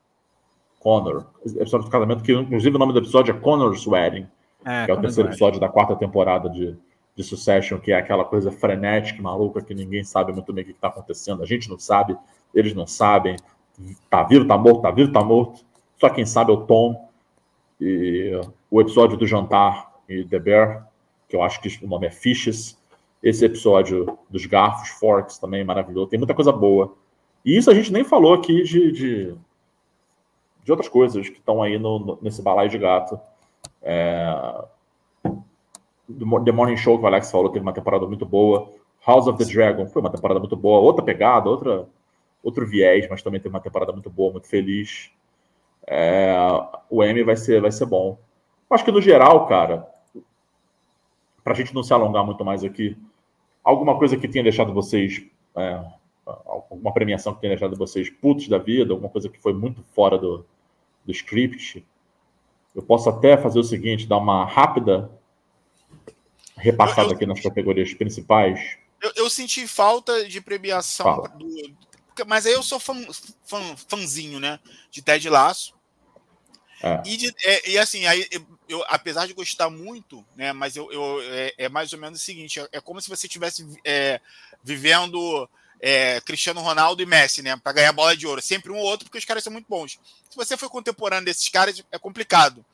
Connor. Episódio do casamento, que inclusive o nome do episódio é Connor's Wedding, é, que é o terceiro episódio da quarta temporada de, de Succession, que é aquela coisa frenética, maluca, que ninguém sabe muito bem o que está acontecendo. A gente não sabe, eles não sabem. Tá vivo, tá morto, tá vivo, tá morto. Só quem sabe é o Tom. E o episódio do jantar e The Bear, que eu acho que o nome é Fishes esse episódio dos garfos, forks também maravilhoso. Tem muita coisa boa. E isso a gente nem falou aqui de, de, de outras coisas que estão aí no, no, nesse balaio de gato. É... The Morning Show, que o Alex falou, teve uma temporada muito boa. House of the Dragon foi uma temporada muito boa. Outra pegada, outra, outro viés, mas também teve uma temporada muito boa, muito feliz. É... O M vai ser, vai ser bom. Acho que no geral, cara, para a gente não se alongar muito mais aqui, alguma coisa que tenha deixado vocês, é, alguma premiação que tenha deixado vocês putos da vida, alguma coisa que foi muito fora do, do script, eu posso até fazer o seguinte, dar uma rápida repassada eu, aqui nas categorias principais. Eu, eu senti falta de premiação, do, mas aí eu sou fã, fã, fãzinho, né, de Ted Laço. É. E, de, é, e, assim, aí, eu, apesar de gostar muito, né, mas eu, eu é, é, mais ou menos o seguinte: é, é como se você estivesse é, vivendo é, Cristiano Ronaldo e Messi, né, para ganhar bola de ouro. Sempre um ou outro, porque os caras são muito bons. Se você for contemporâneo desses caras, é complicado.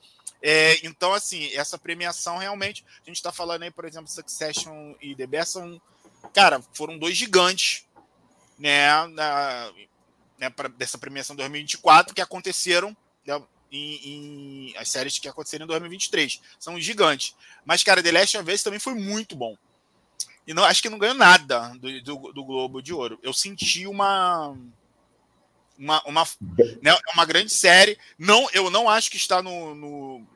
então, assim, essa premiação realmente, a gente está falando aí, por exemplo, Succession e The Best são, cara, foram dois gigantes, né, na, né pra, dessa premiação 2024 que aconteceram. Né, em, em, as séries que aconteceram em 2023. São gigantes. Mas, cara, The Last of Us também foi muito bom. E não, acho que não ganhou nada do, do, do Globo de Ouro. Eu senti uma. Uma, uma, né, uma grande série. Não, eu não acho que está no, no,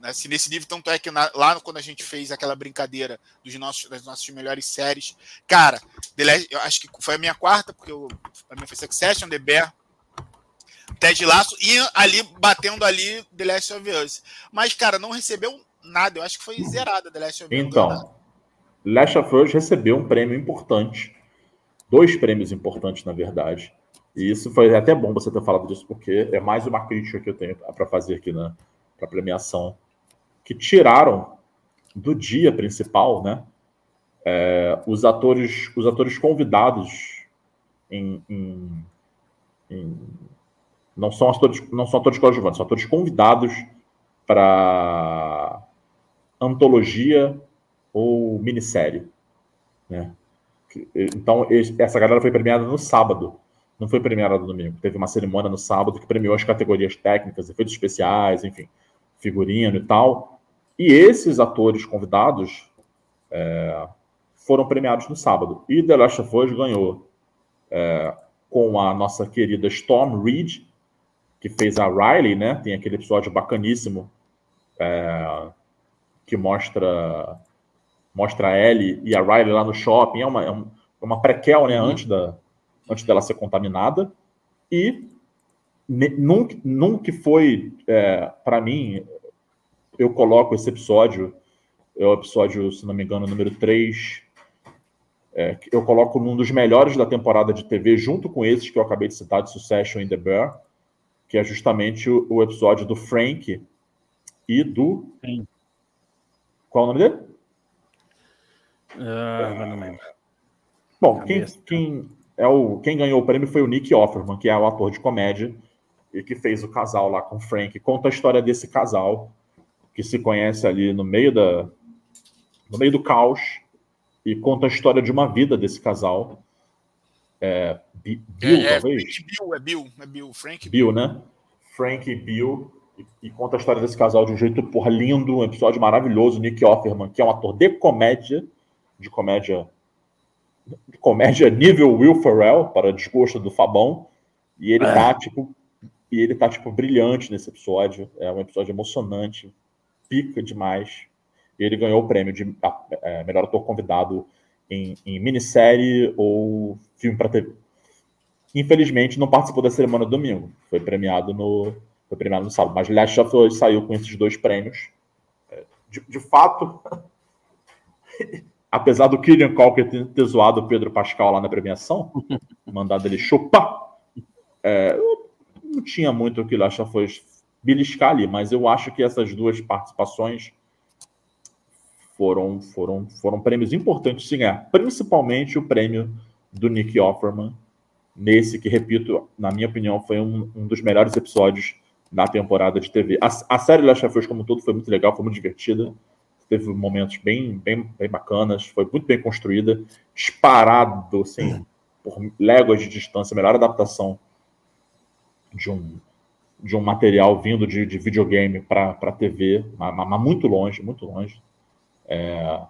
Assim, nesse nível, tanto é que na, lá quando a gente fez aquela brincadeira dos nossos, das nossas melhores séries, cara, The Last, eu acho que foi a minha quarta, porque eu, a minha foi Succession, The Bear, Ted Laço, e ali, batendo ali The Last of Us. Mas, cara, não recebeu nada, eu acho que foi zerada The Last of Us. Então, Last recebeu um prêmio importante, dois prêmios importantes, na verdade, e isso foi até bom você ter falado disso, porque é mais uma crítica que eu tenho para fazer aqui na pra premiação, que tiraram do dia principal, né? É, os atores os atores convidados em, em, em, não são atores não são atores coadjuvantes são atores convidados para antologia ou minissérie né então essa galera foi premiada no sábado não foi premiada no domingo. Teve uma cerimônia no sábado que premiou as categorias técnicas, efeitos especiais, enfim, figurino e tal. E esses atores convidados é, foram premiados no sábado. E The Last of Us ganhou é, com a nossa querida Storm Reed, que fez a Riley, né? Tem aquele episódio bacaníssimo é, que mostra mostra a Ellie e a Riley lá no shopping. É uma, é uma prequel, né? Uhum. Antes da, antes dela ser contaminada. E nunca, nunca foi, é, para mim, eu coloco esse episódio, é o episódio, se não me engano, número 3, é, eu coloco num dos melhores da temporada de TV, junto com esses que eu acabei de citar, de Succession e The Bear, que é justamente o, o episódio do Frank e do. Sim. Qual é o nome dele? Uh, não lembro. Bom, quem, quem, é o quem ganhou o prêmio foi o Nick Offerman, que é o ator de comédia e que fez o casal lá com o Frank. Conta a história desse casal que se conhece ali no meio da no meio do caos e conta a história de uma vida desse casal. É, Bill, é, é, talvez? Bill, é Bill, é Bill, Frank. Bill, né? Frank e Bill e, e, conta a história desse casal de um jeito porra lindo, um episódio maravilhoso. Nick Offerman, que é um ator de comédia, de comédia comédia nível Will Ferrell, para desgosto do Fabão, e ele é. tá, tipo, e ele tá, tipo, brilhante nesse episódio, é um episódio emocionante, pica demais, e ele ganhou o prêmio de é, melhor ator convidado em, em minissérie ou filme para TV. Infelizmente, não participou da cerimônia do domingo, foi premiado no, foi premiado no sábado, mas Last of Us saiu com esses dois prêmios. É, de, de fato, [LAUGHS] apesar do Killian Colker ter, zoado o Pedro Pascal lá na premiação, [LAUGHS] mandado ele chupar, é, não tinha muito o que ele acha foi beliscar ali, mas eu acho que essas duas participações foram, foram, foram prêmios importantes de ganhar, principalmente o prêmio do Nick Offerman, nesse que, repito, na minha opinião, foi um, um dos melhores episódios da temporada de TV. A, a série Last of Us como um todo foi muito legal, foi muito divertida teve momentos bem, bem, bem bacanas, foi muito bem construída, disparado, assim, por léguas de distância, melhor adaptação de um, de um material vindo de, de videogame para TV, mas, mas, muito longe, muito longe. É,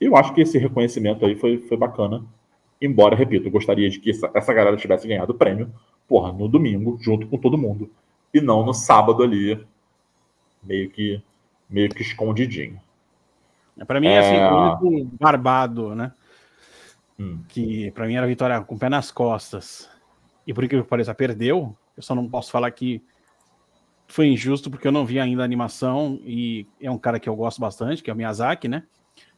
eu acho que esse reconhecimento aí foi, foi bacana, embora, repito, eu gostaria de que essa, essa galera tivesse ganhado o prêmio, porra, no domingo, junto com todo mundo, e não no sábado ali, meio que, meio que escondidinho. Para mim, é... assim, o único barbado, né? Hum. Que para mim era a vitória com o pé nas costas. E por que pareça, perdeu. Eu só não posso falar que foi injusto porque eu não vi ainda a animação e é um cara que eu gosto bastante, que é o Miyazaki, né?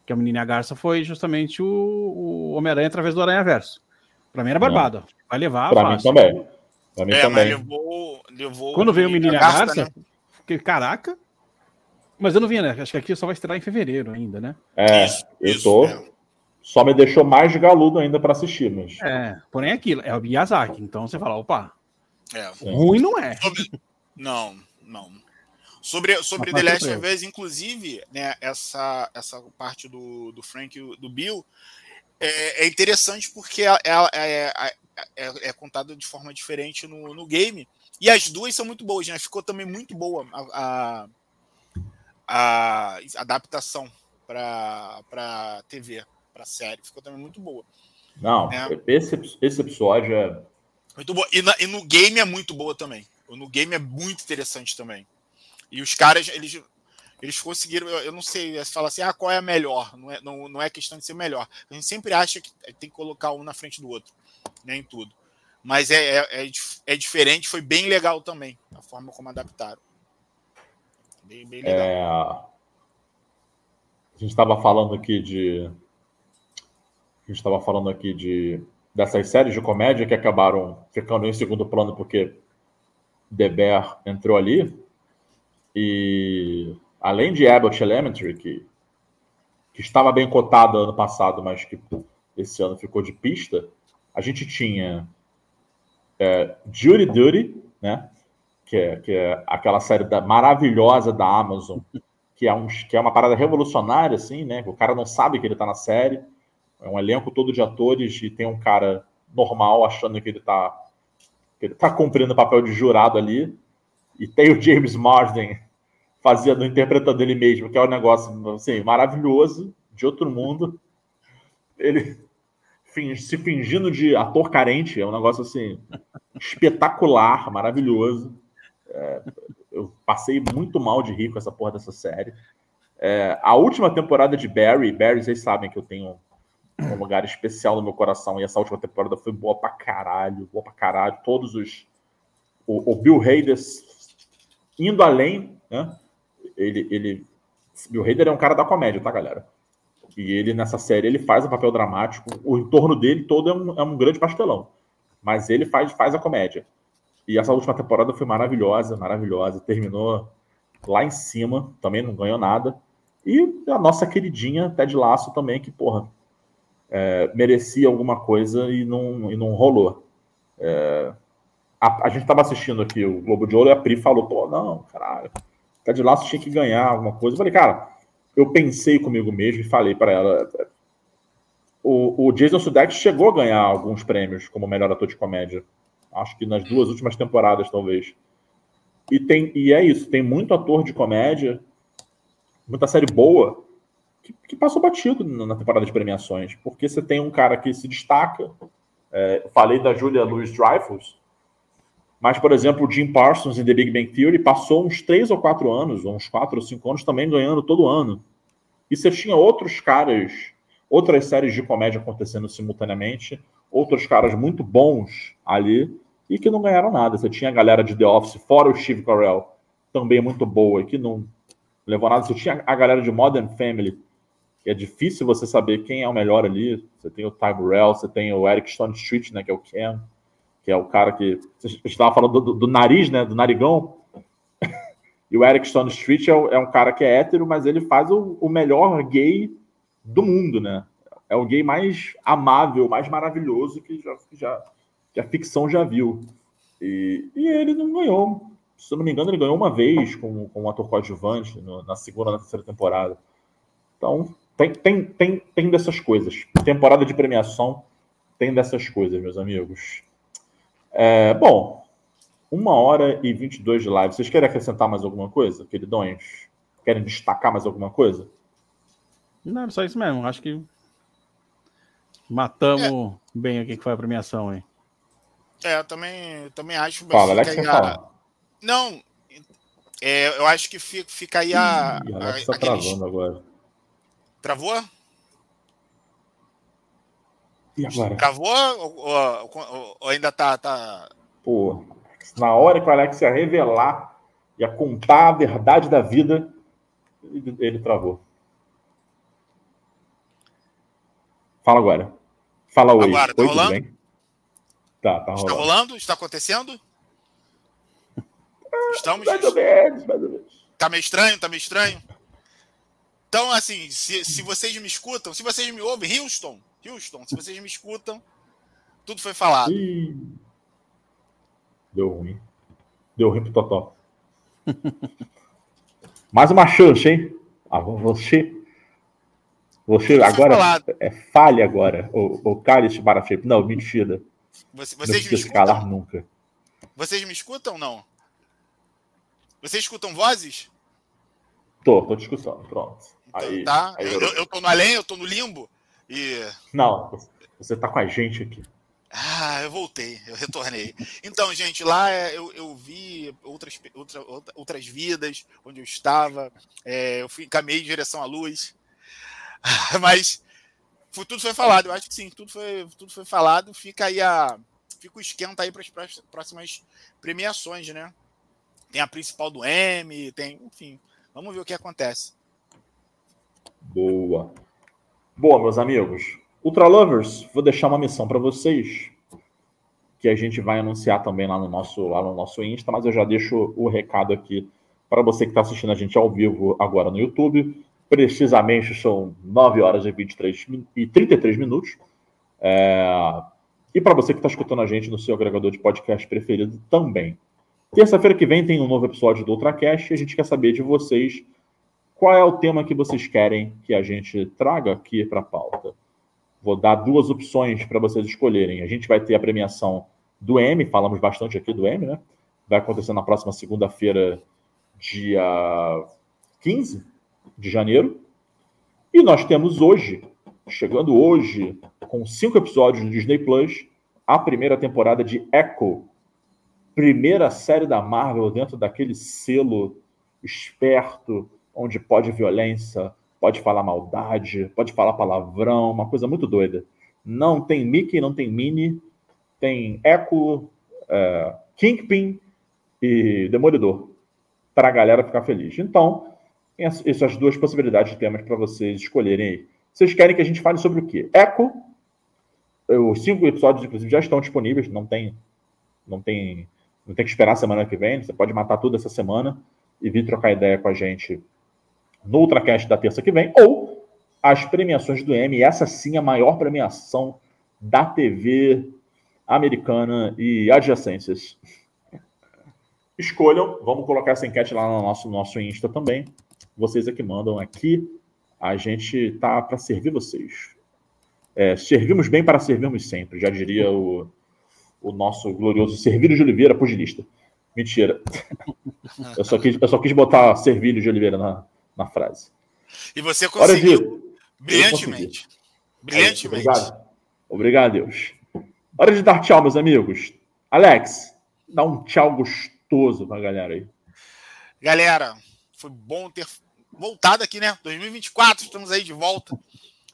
Que é o Menina Garça foi justamente o, o Homem-Aranha através do Aranha Verso. Para mim era barbado. Vai levar. Para mim também. Pra mim é, também. Levou, levou Quando veio o Menina Garça, né? porque, caraca, mas eu não vi, né? Acho que aqui só vai estrear em fevereiro ainda, né? É, isso, eu tô. Só me deixou mais galudo ainda para assistir, mas. É, porém é aquilo, é o Miyazaki, então você fala, opa. É. Ruim não é. Sobre... Não, não. Sobre, sobre The Last of Us, inclusive, né, essa, essa parte do, do Frank e do Bill é, é interessante porque é, é, é, é contada de forma diferente no, no game. E as duas são muito boas, né? Ficou também muito boa a, a a adaptação para TV, para série. Ficou também muito boa. Não, é. esse, esse episódio é. Muito boa. E, na, e, no game é muito boa também. No game é muito interessante também. E os caras, eles. Eles conseguiram, eu, eu não sei, você fala assim, ah, qual é a melhor? Não é, não, não é questão de ser melhor. A gente sempre acha que tem que colocar um na frente do outro, nem tudo. Mas é, é, é, é diferente, foi bem legal também, a forma como adaptaram. Bem, bem legal. É... A gente estava falando aqui de. A gente estava falando aqui de dessas séries de comédia que acabaram ficando em segundo plano porque The Bear entrou ali. E além de Abbott Elementary, que, que estava bem cotado ano passado, mas que esse ano ficou de pista, a gente tinha é, Judy Duty, né? Que é, que é aquela série da, maravilhosa da Amazon, que é, um, que é uma parada revolucionária, assim, né? O cara não sabe que ele está na série. É um elenco todo de atores e tem um cara normal achando que ele está que ele tá cumprindo o papel de jurado ali. E tem o James Marsden fazendo, interpretando ele mesmo, que é um negócio assim, maravilhoso, de outro mundo. Ele se fingindo de ator carente, é um negócio assim espetacular, maravilhoso. É, eu passei muito mal de rir com essa porra dessa série. É, a última temporada de Barry, Barry, vocês sabem que eu tenho um lugar especial no meu coração, e essa última temporada foi boa pra caralho, boa pra caralho. Todos os. O, o Bill Hader indo além, né? Ele, ele. Bill Hader é um cara da comédia, tá, galera? E ele, nessa série, ele faz o papel dramático. O entorno dele todo é um, é um grande pastelão. Mas ele faz, faz a comédia. E essa última temporada foi maravilhosa, maravilhosa. Terminou lá em cima, também não ganhou nada. E a nossa queridinha Ted Laço também, que, porra, é, merecia alguma coisa e não, e não rolou. É, a, a, gente estava assistindo aqui o Globo de Ouro e a Pri falou: pô, não, caralho, Ted Laço tinha que ganhar alguma coisa. Eu falei, cara, eu pensei comigo mesmo e falei para ela. O, o, Jason Sudeikis chegou a ganhar alguns prêmios como melhor ator de comédia. Acho que nas duas últimas temporadas, talvez. E, tem, e é isso, tem muito ator de comédia, muita série boa, que, que passou batido na temporada de premiações. Porque você tem um cara que se destaca. É, falei da Julia Louis Dreyfus, mas, por exemplo, o Jim Parsons em The Big Bang Theory passou uns três ou quatro anos, ou uns quatro ou cinco anos também ganhando todo ano. E você tinha outros caras, outras séries de comédia acontecendo simultaneamente, outros caras muito bons ali e que não ganharam nada. Você tinha a galera de The Office, fora o Steve Carell, também muito boa, que não levou nada. Você tinha a galera de Modern Family, que é difícil você saber quem é o melhor ali. Você tem o Ty Burrell, você tem o Eric Stone Street, né, que é o Ken que é o cara que. Você estava falando do, do, nariz, né? Do narigão. [LAUGHS] e o Eric Stone Street é, é, um cara que é hétero, mas ele faz o, o, melhor gay do mundo, né? É o gay mais amável, mais maravilhoso que, já, que, já, que a ficção já viu. E, e, ele não ganhou. Se eu não me engano, ele ganhou uma vez com, com ator coadjuvante no, na segunda na terceira temporada. Então, tem, tem, tem, tem dessas coisas. Temporada de premiação tem dessas coisas, meus amigos. É, bom, uma hora e 22 de live. Vocês querem acrescentar mais alguma coisa, queridões? Querem destacar mais alguma coisa? Não, só isso mesmo. Acho que matamos é. bem aqui que foi a premiação, hein? É, eu também, também acho. Fala, Alex, a... fala. Não, é, eu acho que fica, fica aí a. Ih, Alex tá travando agora. Travou? E agora? Travou ou, ou, ou, ainda tá, tá. Pô, na hora que o Alex ia revelar, ia contar a verdade da vida, ele, ele travou. Fala agora. Fala oi. Agora, tá oi, rolando? Tá, tá rolando. Está rolando? Está acontecendo? Estamos. Mais ou menos, mais ou menos. Tá meio estranho, tá meio estranho. Então, assim, se, se vocês me escutam, se vocês me ouvem, Houston, Houston, se vocês me escutam, tudo foi falado. Ih, deu ruim. Deu ruim pro Totó. [LAUGHS] Mais uma chance, hein? Ah, você. Você agora. É falha agora. O, o Cálice Baracheiro. Não, mentira. Você, vocês não me escutam? calar nunca. Vocês me escutam ou não? Vocês escutam vozes? Tô, tô discussão. Pronto. Então, aí, tá. Aí eu, eu, eu tô no além, eu tô no limbo. E... Não, você tá com a gente aqui. Ah, eu voltei, eu retornei. Então, gente, lá é, eu, eu vi outras, outra, outras vidas, onde eu estava. É, eu fui, caminhei em direção à luz. [LAUGHS] Mas tudo foi falado, eu acho que sim, tudo foi, tudo foi falado. Fica aí a. Fica o esquenta aí para as próximas premiações, né? Tem a principal do M, tem, enfim. Vamos ver o que acontece. Boa. Boa, meus amigos. Ultra Lovers, vou deixar uma missão para vocês que a gente vai anunciar também lá no nosso lá no nosso Insta, mas eu já deixo o recado aqui para você que está assistindo a gente ao vivo agora no YouTube. Precisamente são 9 horas e 23 e 33 minutos. É... E para você que está escutando a gente no seu agregador de podcast preferido também. Terça-feira que vem tem um novo episódio do Ultracast e a gente quer saber de vocês qual é o tema que vocês querem que a gente traga aqui para a pauta. Vou dar duas opções para vocês escolherem. A gente vai ter a premiação do M, falamos bastante aqui do M, né? Vai acontecer na próxima segunda-feira, dia 15 de janeiro. E nós temos hoje, chegando hoje, com cinco episódios do Disney Plus, a primeira temporada de Echo, primeira série da Marvel dentro daquele selo esperto, onde pode violência, pode falar maldade, pode falar palavrão, uma coisa muito doida. Não tem Mickey, não tem Minnie, tem Echo, é, Kingpin e Demolidor, para a galera ficar feliz. Então, essas duas possibilidades de temas para vocês escolherem aí. Vocês querem que a gente fale sobre o quê? Echo, os cinco episódios, inclusive, já estão disponíveis, não tem, não tem, não tem que esperar a semana que vem, você pode matar tudo essa semana e vir trocar ideia com a gente no Ultracast da terça que vem, ou as premiações do Emmy, essa sim a maior premiação da TV americana e adjacências. Escolham, vamos colocar essa enquete lá no nosso, nosso Insta também. Vocês é que mandam aqui. A gente tá para servir vocês. É, servimos bem para servirmos sempre, já diria o, o nosso glorioso Servílio de Oliveira, pugilista. Mentira. Eu só quis, eu só quis botar Servílio de Oliveira na, na frase. E você conseguiu brilhantemente. Brilhantemente. É, obrigado. Obrigado, Deus. Hora de dar tchau, meus amigos. Alex, dá um tchau gostoso pra galera aí. Galera, foi bom ter voltado aqui, né? 2024, estamos aí de volta.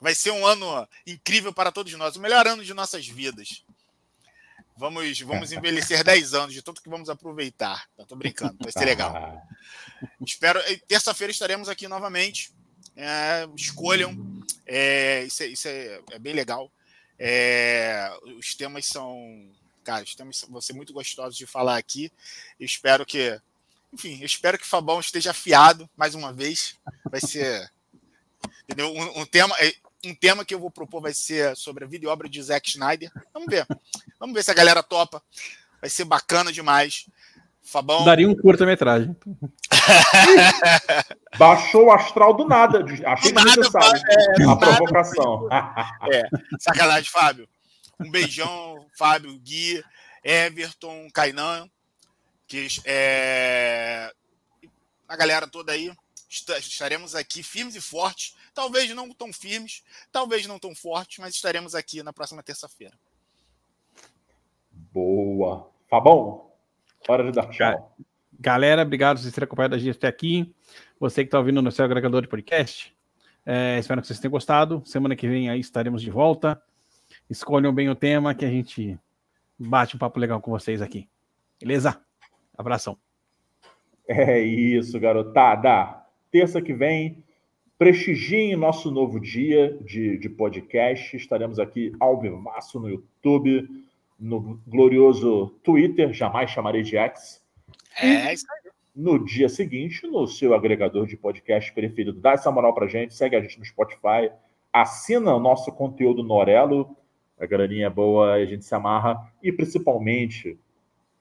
Vai ser um ano incrível para todos nós, o melhor ano de nossas vidas. Vamos, vamos envelhecer [LAUGHS] 10 anos, de tanto que vamos aproveitar. Não, tô brincando, vai ser legal. Espero. Terça-feira estaremos aqui novamente. É, escolham. É, isso é, isso é, é bem legal. É, os temas são. Cara, os temas vão ser muito gostosos de falar aqui. espero que. Enfim, eu espero que o Fabão esteja afiado mais uma vez. Vai ser. Entendeu? Um, um tema. É, um tema que eu vou propor vai ser sobre a vida e obra de Zack Snyder. Vamos ver. Vamos ver se a galera topa. Vai ser bacana demais. Fabão. Daria um curta-metragem. [LAUGHS] Baixou o astral do nada. Achei do necessário. É, a provocação. é, sacanagem, Fábio. Um beijão, Fábio, Gui, Everton, Kainan, que é, a galera toda aí. Estaremos aqui firmes e fortes Talvez não tão firmes, talvez não tão fortes, mas estaremos aqui na próxima terça-feira. Boa. Fabão, hora de dar tchau. Galera, obrigado por ter acompanhado a gente até aqui. Você que está ouvindo no seu agregador de podcast. É, espero que vocês tenham gostado. Semana que vem aí estaremos de volta. Escolham bem o tema que a gente bate um papo legal com vocês aqui. Beleza? Abração. É isso, garotada. Terça que vem Prestigiem nosso novo dia de, de podcast. Estaremos aqui ao vivaço no YouTube, no glorioso Twitter, jamais chamarei de X. É isso aí. No dia seguinte, no seu agregador de podcast preferido, dá essa moral pra gente, segue a gente no Spotify, assina o nosso conteúdo no Orelo, a graninha é boa, a gente se amarra, e principalmente,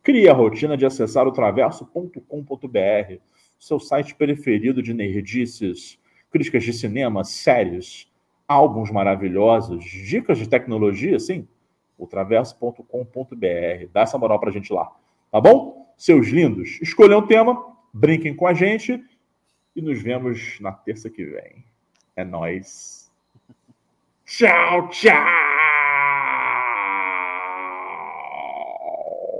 cria a rotina de acessar o traverso.com.br, seu site preferido de nerdices, críticas de cinema, séries, álbuns maravilhosos, dicas de tecnologia, sim, ultraverso.com.br. Dá essa moral pra gente lá, tá bom? Seus lindos, escolham um tema, brinquem com a gente e nos vemos na terça que vem. É nós. Tchau, tchau!